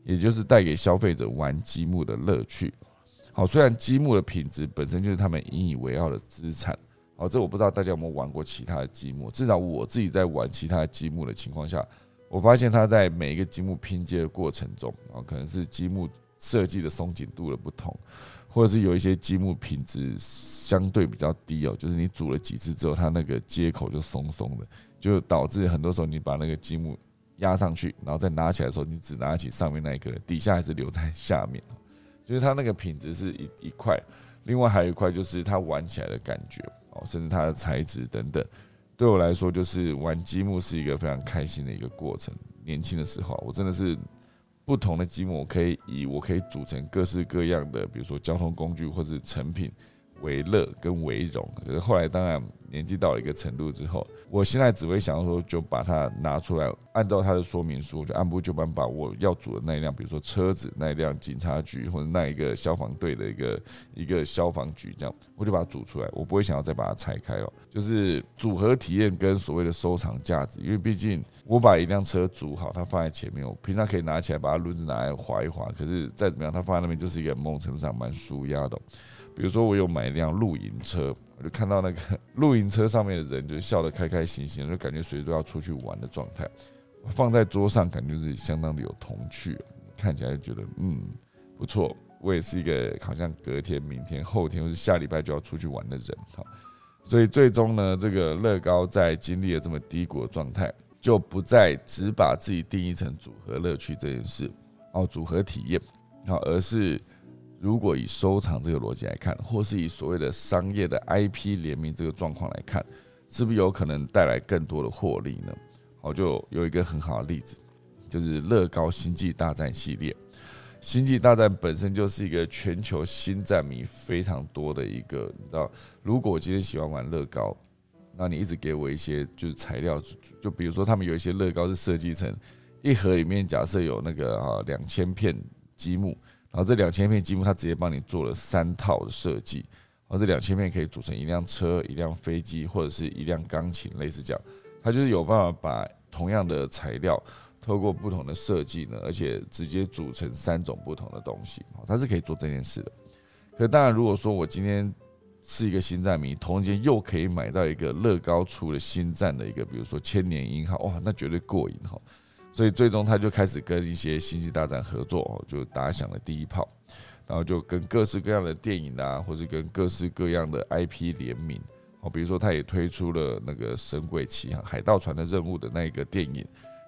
也就是带给消费者玩积木的乐趣。好，虽然积木的品质本身就是他们引以为傲的资产。好，这我不知道大家有没有玩过其他的积木。至少我自己在玩其他积木的情况下，我发现它在每一个积木拼接的过程中，啊，可能是积木设计的松紧度的不同，或者是有一些积木品质相对比较低哦，就是你煮了几次之后，它那个接口就松松的，就导致很多时候你把那个积木。压上去，然后再拿起来的时候，你只拿起上面那一个，底下还是留在下面。就是它那个品质是一一块，另外还有一块就是它玩起来的感觉哦，甚至它的材质等等。对我来说，就是玩积木是一个非常开心的一个过程。年轻的时候，我真的是不同的积木，可以以我可以组成各式各样的，比如说交通工具或是成品。为乐跟为荣，可是后来当然年纪到了一个程度之后，我现在只会想说，就把它拿出来，按照它的说明书，就按部就班把我要组的那一辆，比如说车子，那一辆警察局或者那一个消防队的一个一个消防局这样，我就把它组出来，我不会想要再把它拆开了。就是组合体验跟所谓的收藏价值，因为毕竟我把一辆车组好，它放在前面，我平常可以拿起来把它轮子拿来划一划，可是再怎么样，它放在那边就是一个某种程度上蛮舒压的。比如说，我有买一辆露营车，我就看到那个 露营车上面的人，就笑得开开心心，就感觉随时都要出去玩的状态。放在桌上，感觉是相当的有童趣，看起来就觉得嗯不错。我也是一个好像隔天、明天、后天或是下礼拜就要出去玩的人哈。所以最终呢，这个乐高在经历了这么低谷的状态，就不再只把自己定义成组合乐趣这件事哦，组合体验好，而是。如果以收藏这个逻辑来看，或是以所谓的商业的 IP 联名这个状况来看，是不是有可能带来更多的获利呢？好，就有一个很好的例子，就是乐高星际大战系列。星际大战本身就是一个全球星战迷非常多的一个，你知道，如果我今天喜欢玩乐高，那你一直给我一些就是材料，就比如说他们有一些乐高是设计成一盒里面假设有那个啊两千片积木。然后这两千片积木，它直接帮你做了三套的设计。然后这两千片可以组成一辆车、一辆飞机或者是一辆钢琴，类似这样。它就是有办法把同样的材料，透过不同的设计呢，而且直接组成三种不同的东西。它是可以做这件事的。可当然，如果说我今天是一个星战迷，同时间又可以买到一个乐高出了星战的一个，比如说千年鹰号，哇，那绝对过瘾哈。所以最终他就开始跟一些星际大战合作，就打响了第一炮，然后就跟各式各样的电影啊，或者跟各式各样的 IP 联名，哦，比如说他也推出了那个《神鬼奇航》海盗船的任务的那一个电影，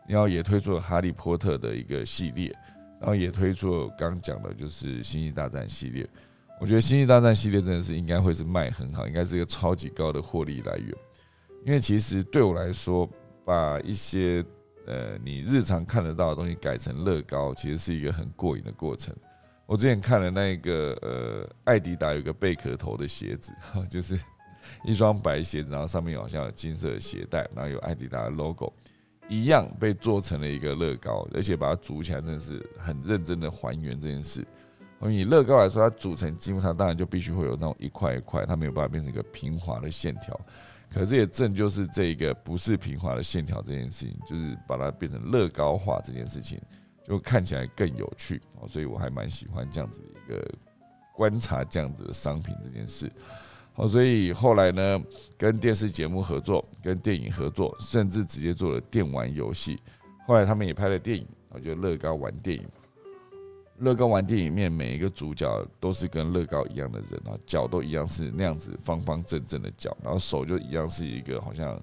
然后也推出了《哈利波特》的一个系列，然后也推出了刚讲的就是星际大战系列。我觉得星际大战系列真的是应该会是卖很好，应该是一个超级高的获利来源，因为其实对我来说，把一些呃，你日常看得到的东西改成乐高，其实是一个很过瘾的过程。我之前看了那个呃，艾迪达有个贝壳头的鞋子，就是一双白鞋子，然后上面好像有金色的鞋带，然后有艾迪达的 logo，一样被做成了一个乐高，而且把它组起来，真的是很认真的还原这件事。我以乐高来说，它组成积木，它当然就必须会有那种一块一块，它没有办法变成一个平滑的线条。可是也正就是这个不是平滑的线条这件事情，就是把它变成乐高化这件事情，就看起来更有趣哦。所以我还蛮喜欢这样子的一个观察这样子的商品这件事。好，所以后来呢，跟电视节目合作，跟电影合作，甚至直接做了电玩游戏。后来他们也拍了电影，我觉得乐高玩电影。乐高玩电影里面每一个主角都是跟乐高一样的人啊，脚都一样是那样子方方正正的脚，然后手就一样是一个好像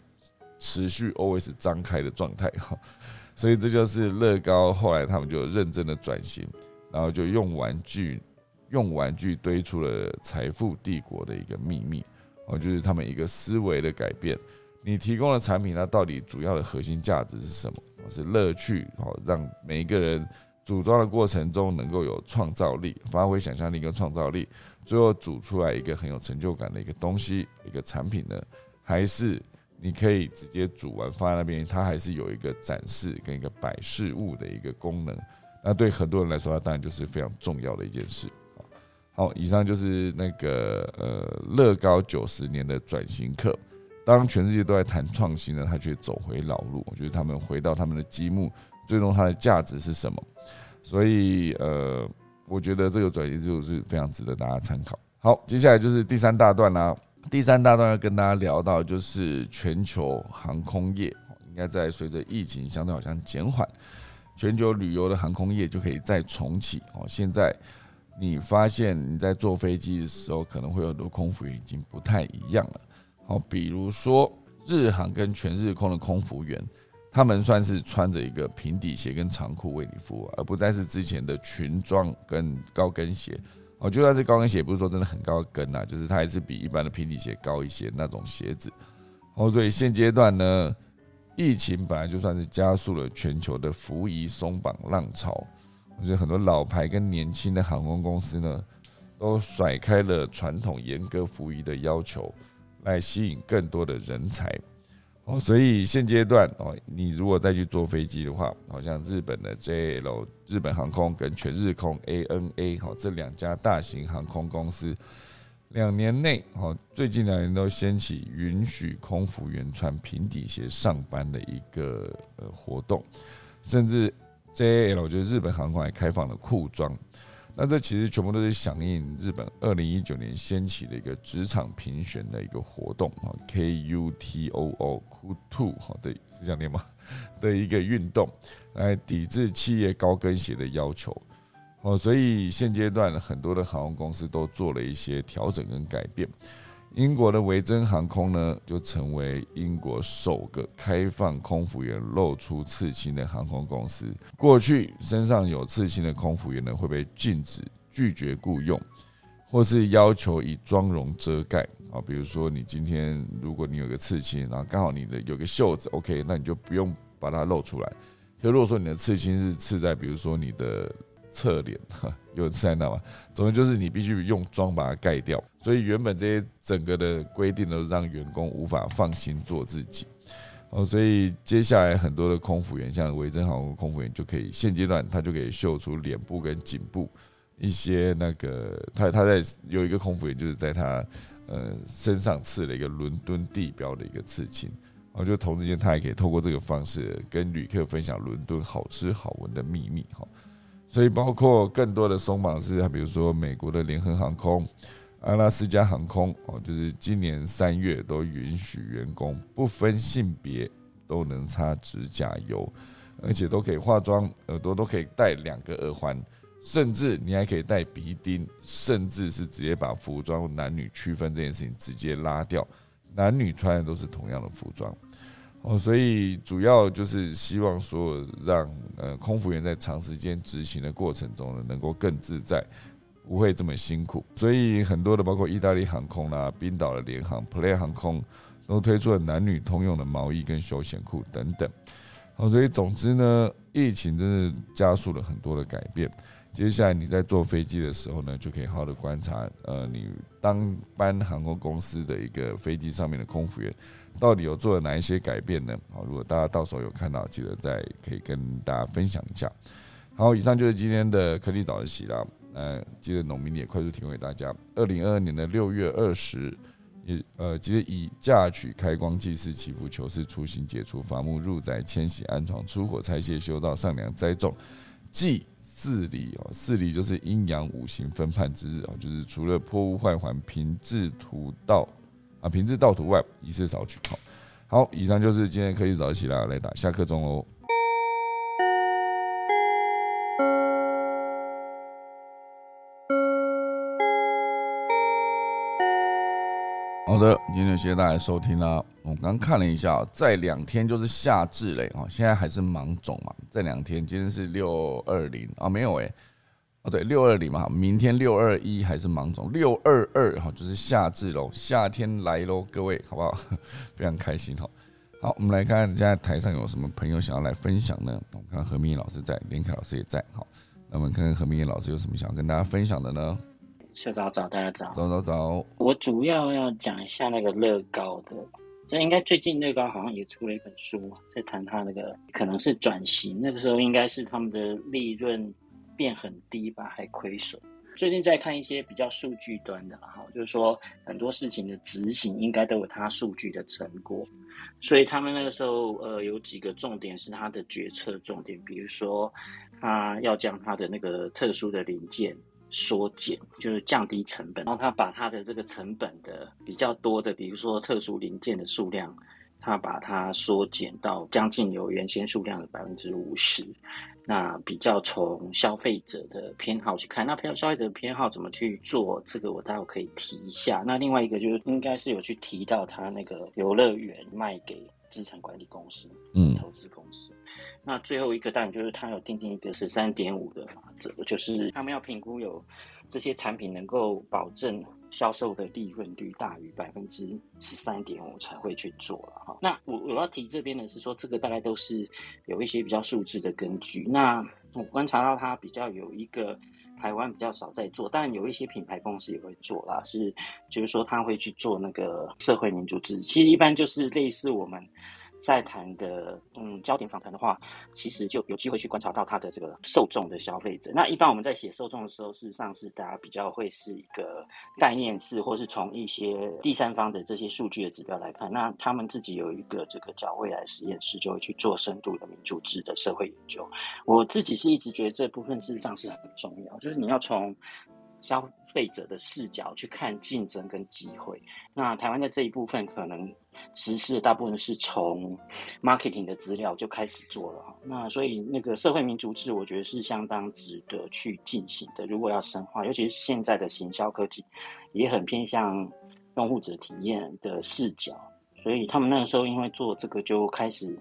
持续 always 张开的状态。哈，所以这就是乐高后来他们就认真的转型，然后就用玩具用玩具堆出了财富帝国的一个秘密。哦，就是他们一个思维的改变，你提供的产品它到底主要的核心价值是什么？是乐趣，好让每一个人组装的过程中能够有创造力，发挥想象力跟创造力，最后组出来一个很有成就感的一个东西，一个产品呢？还是你可以直接煮完放在那边，它还是有一个展示跟一个摆饰物的一个功能？那对很多人来说，它当然就是非常重要的一件事。好，以上就是那个呃乐高九十年的转型课。当全世界都在谈创新呢，他却走回老路。我觉得他们回到他们的积木，最终它的价值是什么？所以呃，我觉得这个转型就是非常值得大家参考。好，接下来就是第三大段啦。第三大段要跟大家聊到，就是全球航空业应该在随着疫情相对好像减缓，全球旅游的航空业就可以再重启哦。现在你发现你在坐飞机的时候，可能会有很多空服员已经不太一样了。好，比如说日航跟全日空的空服员，他们算是穿着一个平底鞋跟长裤为你服务，而不再是之前的裙装跟高跟鞋。哦，就算是高跟鞋，不是说真的很高跟呐，就是它还是比一般的平底鞋高一些那种鞋子。哦，所以现阶段呢，疫情本来就算是加速了全球的服仪松绑浪潮。我觉得很多老牌跟年轻的航空公司呢，都甩开了传统严格服仪的要求，来吸引更多的人才。哦，所以现阶段哦，你如果再去坐飞机的话，好像日本的 JL 日本航空跟全日空 ANA 哈这两家大型航空公司，两年内哦，最近两年都掀起允许空服员穿平底鞋上班的一个呃活动，甚至 JL 就是日本航空还开放了裤装。那这其实全部都是响应日本二零一九年掀起的一个职场评选的一个活动啊，K U T O O K Two 好的是这样念吗？的一个运动来抵制企业高跟鞋的要求哦，所以现阶段很多的航空公司都做了一些调整跟改变。英国的维珍航空呢，就成为英国首个开放空服员露出刺青的航空公司。过去身上有刺青的空服员呢，会被禁止拒绝雇佣，或是要求以妆容遮盖啊。比如说，你今天如果你有个刺青，然后刚好你的有个袖子，OK，那你就不用把它露出来。可如果说你的刺青是刺在，比如说你的。侧脸哈，有刺在那嘛？总之就是你必须用妆把它盖掉。所以原本这些整个的规定都让员工无法放心做自己。哦，所以接下来很多的空服员，像维珍航空空服员就可以现阶段他就可以秀出脸部跟颈部一些那个他他在有一个空服员就是在他呃身上刺了一个伦敦地标的一个刺青。我觉得同时间他也可以透过这个方式跟旅客分享伦敦好吃好闻的秘密哈。所以，包括更多的松绑是，比如说美国的联合航空、阿拉斯加航空哦，就是今年三月都允许员工不分性别都能擦指甲油，而且都可以化妆，耳朵都可以戴两个耳环，甚至你还可以戴鼻钉，甚至是直接把服装男女区分这件事情直接拉掉，男女穿的都是同样的服装。哦，所以主要就是希望说，让呃空服员在长时间执行的过程中呢，能够更自在，不会这么辛苦。所以很多的，包括意大利航空啦、冰岛的联航、Play 航空，都推出了男女通用的毛衣跟休闲裤等等。哦，所以总之呢，疫情真的加速了很多的改变。接下来你在坐飞机的时候呢，就可以好好的观察，呃，你当班航空公司的一个飞机上面的空服员，到底有做了哪一些改变呢？好，如果大家到时候有看到，记得再可以跟大家分享一下。好，以上就是今天的科技早自习啦。呃，记得农民也快速提供给大家。二零二二年的六月二十，也呃，记得以嫁娶、开光、祭祀、祈福、求事、出行、解除伐木、入宅、迁徙、安床、出火、拆卸、修道、上梁、栽种、祭。四礼哦，四礼就是阴阳五行分判之日哦，就是除了破屋坏环、平治土道啊、平治道土外，仪式少取。好，好，以上就是今天科技早起啦，来打下课钟哦。好的，今天谢谢大家收听啦。我刚看了一下，在两天就是夏至嘞，哦，现在还是芒种嘛。在两天今天是六二零啊，没有哎，哦，对，六二零嘛，明天六二一还是芒种，六二二哈，就是夏至喽，夏天来喽，各位好不好？非常开心哈。好，我们来看现在台上有什么朋友想要来分享呢？我们看何明老师在，连凯老师也在，好，那我们看看何明老师有什么想要跟大家分享的呢？小早早，大家早，早早早。我主要要讲一下那个乐高的，这应该最近乐高好像也出了一本书，在谈它那个可能是转型，那个时候应该是他们的利润。变很低吧，还亏损。最近在看一些比较数据端的哈，就是说很多事情的执行应该都有它数据的成果，所以他们那个时候呃有几个重点是他的决策重点，比如说他要将他的那个特殊的零件缩减，就是降低成本，然后他把他的这个成本的比较多的，比如说特殊零件的数量，他把它缩减到将近有原先数量的百分之五十。那比较从消费者的偏好去看，那偏消费者的偏好怎么去做？这个我待会可以提一下。那另外一个就是应该是有去提到他那个游乐园卖给资产管理公司、嗯，投资公司。那最后一个当然就是他有定定一个十三点五的法则，就是他们要评估有这些产品能够保证。销售的利润率大于百分之十三点五才会去做了哈。那我我要提这边的是说，这个大概都是有一些比较数字的根据。那我观察到它比较有一个台湾比较少在做，但有一些品牌公司也会做啦，是就是说他会去做那个社会民主制，其实一般就是类似我们。在谈的嗯焦点访谈的话，其实就有机会去观察到他的这个受众的消费者。那一般我们在写受众的时候，事实上是大家比较会是一个概念式，或是从一些第三方的这些数据的指标来看。那他们自己有一个这个叫未来实验室，就会去做深度的民主制的社会研究。我自己是一直觉得这部分事实上是很重要，就是你要从消费者的视角去看竞争跟机会。那台湾在这一部分可能。实施大部分是从 marketing 的资料就开始做了，那所以那个社会民主制，我觉得是相当值得去进行的。如果要深化，尤其是现在的行销科技，也很偏向用户者体验的视角，所以他们那个时候因为做这个就开始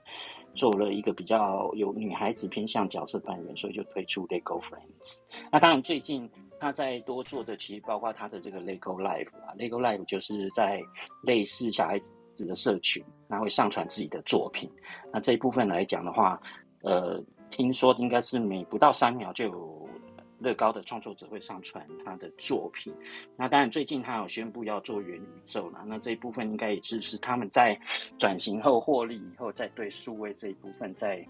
做了一个比较有女孩子偏向角色扮演，所以就推出 Lego Friends。那当然最近他在多做的，其实包括他的这个 Lego Live 啊，Lego Live 就是在类似小孩子。的社群，那会上传自己的作品。那这一部分来讲的话，呃，听说应该是每不到三秒就有乐高的创作者会上传他的作品。那当然，最近他有宣布要做元宇宙了。那这一部分应该也是是他们在转型后获利以后，再对数位这一部分再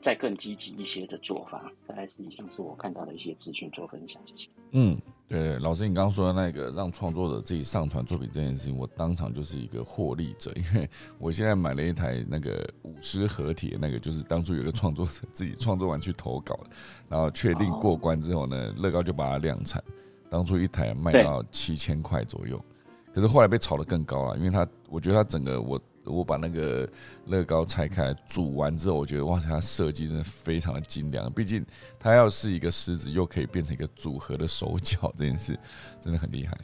再更积极一些的做法。大概是以上是我看到的一些资讯做分享，谢谢。嗯。对，老师，你刚刚说的那个让创作者自己上传作品这件事情，我当场就是一个获利者，因为我现在买了一台那个五狮合体，那个就是当初有一个创作者自己创作完去投稿，然后确定过关之后呢，乐高就把它量产，当初一台卖到七千块左右，可是后来被炒得更高了，因为它，我觉得它整个我。我把那个乐高拆开煮完之后，我觉得哇塞，它设计真的非常的精良。毕竟它要是一个狮子，又可以变成一个组合的手脚，这件事真的很厉害。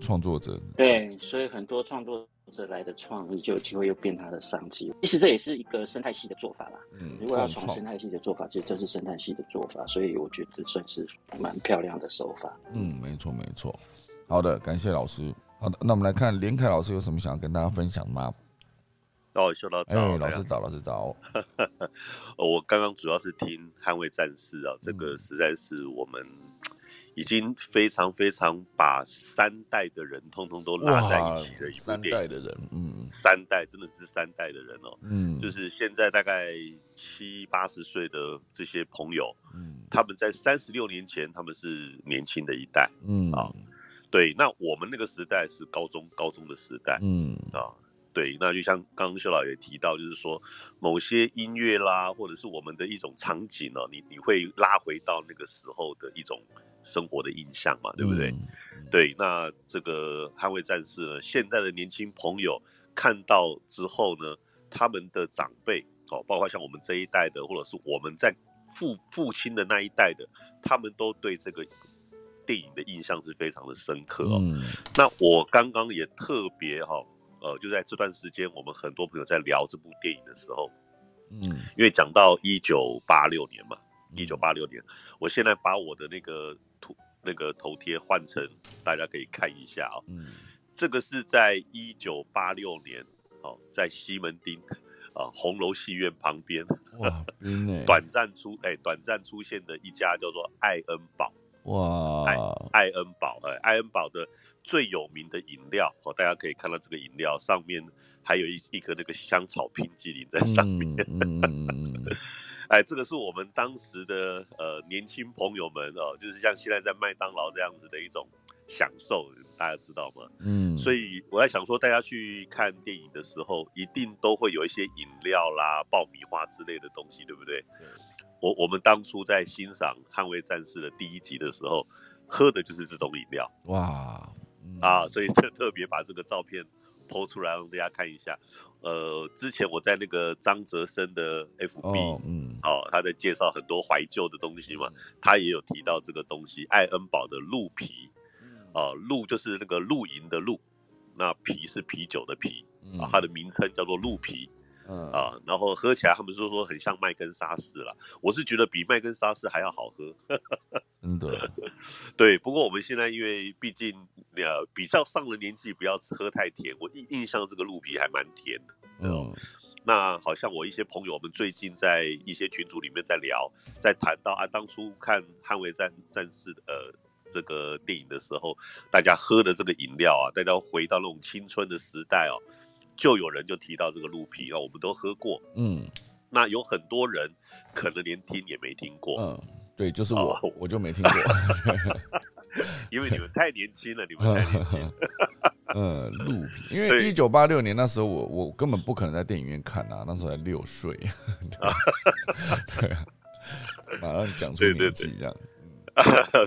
创作者对，所以很多创作者来的创意就有机会又变他的商机。其实这也是一个生态系的做法啦。嗯，如果要从生态系的做法，其实这是生态系的做法，所以我觉得算是蛮漂亮的手法。嗯，没错没错。好的，感谢老师。好的，那我们来看连凯老师有什么想要跟大家分享吗？哦，说到早，老师早，老师早。我刚刚主要是听《捍卫战士》啊，这个实在是我们已经非常非常把三代的人通通都拉在一起的一部三代的人，嗯，三代真的是三代的人哦，嗯，就是现在大概七八十岁的这些朋友，嗯，他们在三十六年前他们是年轻的一代，嗯。啊，对，那我们那个时代是高中高中的时代，嗯。啊。对，那就像刚刚修老也提到，就是说某些音乐啦，或者是我们的一种场景呢，你你会拉回到那个时候的一种生活的印象嘛，对不对？对，那这个捍卫战士呢，现在的年轻朋友看到之后呢，他们的长辈哦，包括像我们这一代的，或者是我们在父父亲的那一代的，他们都对这个电影的印象是非常的深刻哦。那我刚刚也特别哈。呃，就在这段时间，我们很多朋友在聊这部电影的时候，嗯，因为讲到一九八六年嘛，一九八六年。我现在把我的那个图那个头贴换成，大家可以看一下啊。嗯，这个是在一九八六年，哦，在西门町啊红楼戏院旁边，哇，短暂出哎，短暂出现的一家叫做爱恩堡。哇，爱爱恩堡，哎，爱恩堡的最有名的饮料哦，大家可以看到这个饮料上面还有一一颗那个香草冰激凌在上面。哎，这个是我们当时的呃年轻朋友们哦，就是像现在在麦当劳这样子的一种享受，大家知道吗？嗯，所以我在想说，大家去看电影的时候，一定都会有一些饮料啦、爆米花之类的东西，对不对？我我们当初在欣赏《捍卫战士》的第一集的时候，喝的就是这种饮料。哇，啊，所以特特别把这个照片抛出来让大家看一下。呃，之前我在那个张泽生的 FB，嗯，哦，他在介绍很多怀旧的东西嘛，他也有提到这个东西，爱恩堡的鹿皮，哦，鹿就是那个露营的鹿，那皮是啤酒的啤，啊，它的名称叫做鹿皮。嗯啊，然后喝起来，他们说说很像麦根沙士了。我是觉得比麦根沙士还要好喝。真的，对。不过我们现在因为毕竟呃比较上了年纪，不要喝太甜。我印印象这个鹿皮还蛮甜的。嗯，那好像我一些朋友们最近在一些群组里面在聊，在谈到啊，当初看《捍卫战战士》呃这个电影的时候，大家喝的这个饮料啊，大家回到那种青春的时代哦。就有人就提到这个鹿皮啊，我们都喝过，嗯，那有很多人可能连听也没听过，嗯，对，就是我，我就没听过 因为你们太年轻了，你们太年轻，嗯，鹿皮，因为一九八六年那时候我我根本不可能在电影院看啊，那时候才六岁，对，马上讲出年纪这样。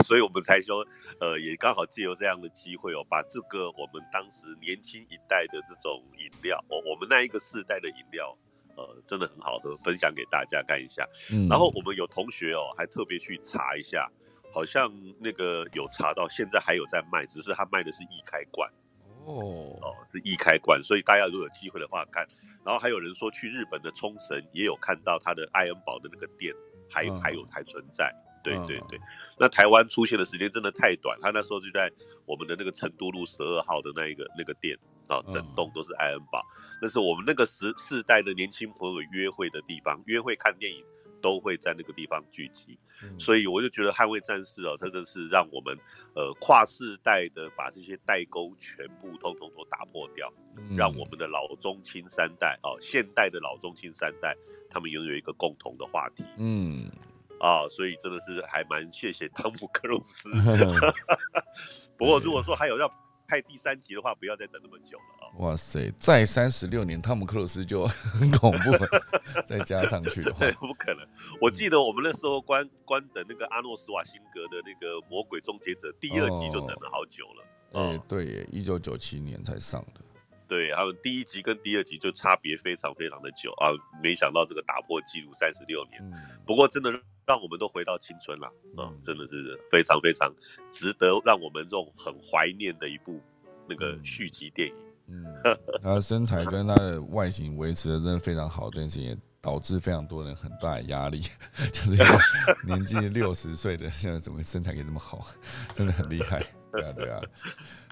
所以，我们才说，呃，也刚好借由这样的机会哦，把这个我们当时年轻一代的这种饮料，我我们那一个世代的饮料，呃，真的很好喝，分享给大家看一下。然后我们有同学哦，还特别去查一下，好像那个有查到，现在还有在卖，只是他卖的是易开罐。哦哦，是易开罐，所以大家如果有机会的话看。然后还有人说去日本的冲绳也有看到他的爱恩堡的那个店，还还有还存在。对对对。那台湾出现的时间真的太短，他那时候就在我们的那个成都路十二号的那一个那个店啊，整栋都是爱恩堡，那是我们那个时世代的年轻朋友约会的地方，约会看电影都会在那个地方聚集，所以我就觉得捍卫战士哦，真的是让我们呃跨世代的把这些代沟全部通通都打破掉，让我们的老中青三代哦，现代的老中青三代，他们拥有一个共同的话题，嗯。啊，所以真的是还蛮谢谢汤姆克鲁斯。不过如果说还有要拍第三集的话，不要再等那么久了啊！哇塞，再三十六年，汤姆克鲁斯就 很恐怖了，再加上去的话，不可能。我记得我们那时候关关等那个阿诺斯瓦辛格的那个《魔鬼终结者》第二集就等了好久了。哎，对，一九九七年才上的。对，还有第一集跟第二集就差别非常非常的久啊！没想到这个打破纪录三十六年。不过真的。让我们都回到青春了，啊，真的是非常非常值得让我们这种很怀念的一部那个续集电影。嗯，他的身材跟他的外形维持的真的非常好，这件事情也导致非常多人很大的压力，就是年纪六十岁的现在怎么身材可以这么好，真的很厉害。对啊，对啊。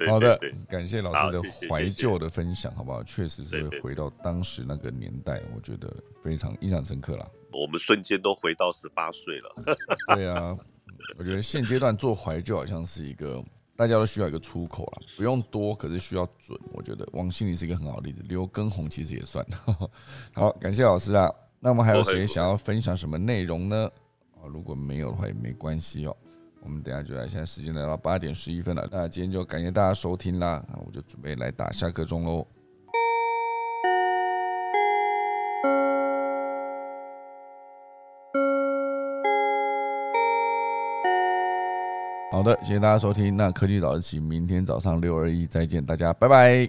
好的，感谢老师的怀旧的分享，好不好？确实是回到当时那个年代，我觉得非常印象深刻了。我们瞬间都回到十八岁了。对啊，我觉得现阶段做怀旧好像是一个大家都需要一个出口了，不用多，可是需要准。我觉得王心凌是一个很好的例子，刘畊宏其实也算。好，感谢老师啊。那我们还有谁想要分享什么内容呢？啊，如果没有的话也没关系哦。我们等下就来，现在时间来到八点十一分了。那今天就感谢大家收听啦，我就准备来打下课钟喽。好的，谢谢大家收听。那科技早自习，明天早上六二一再见，大家拜拜。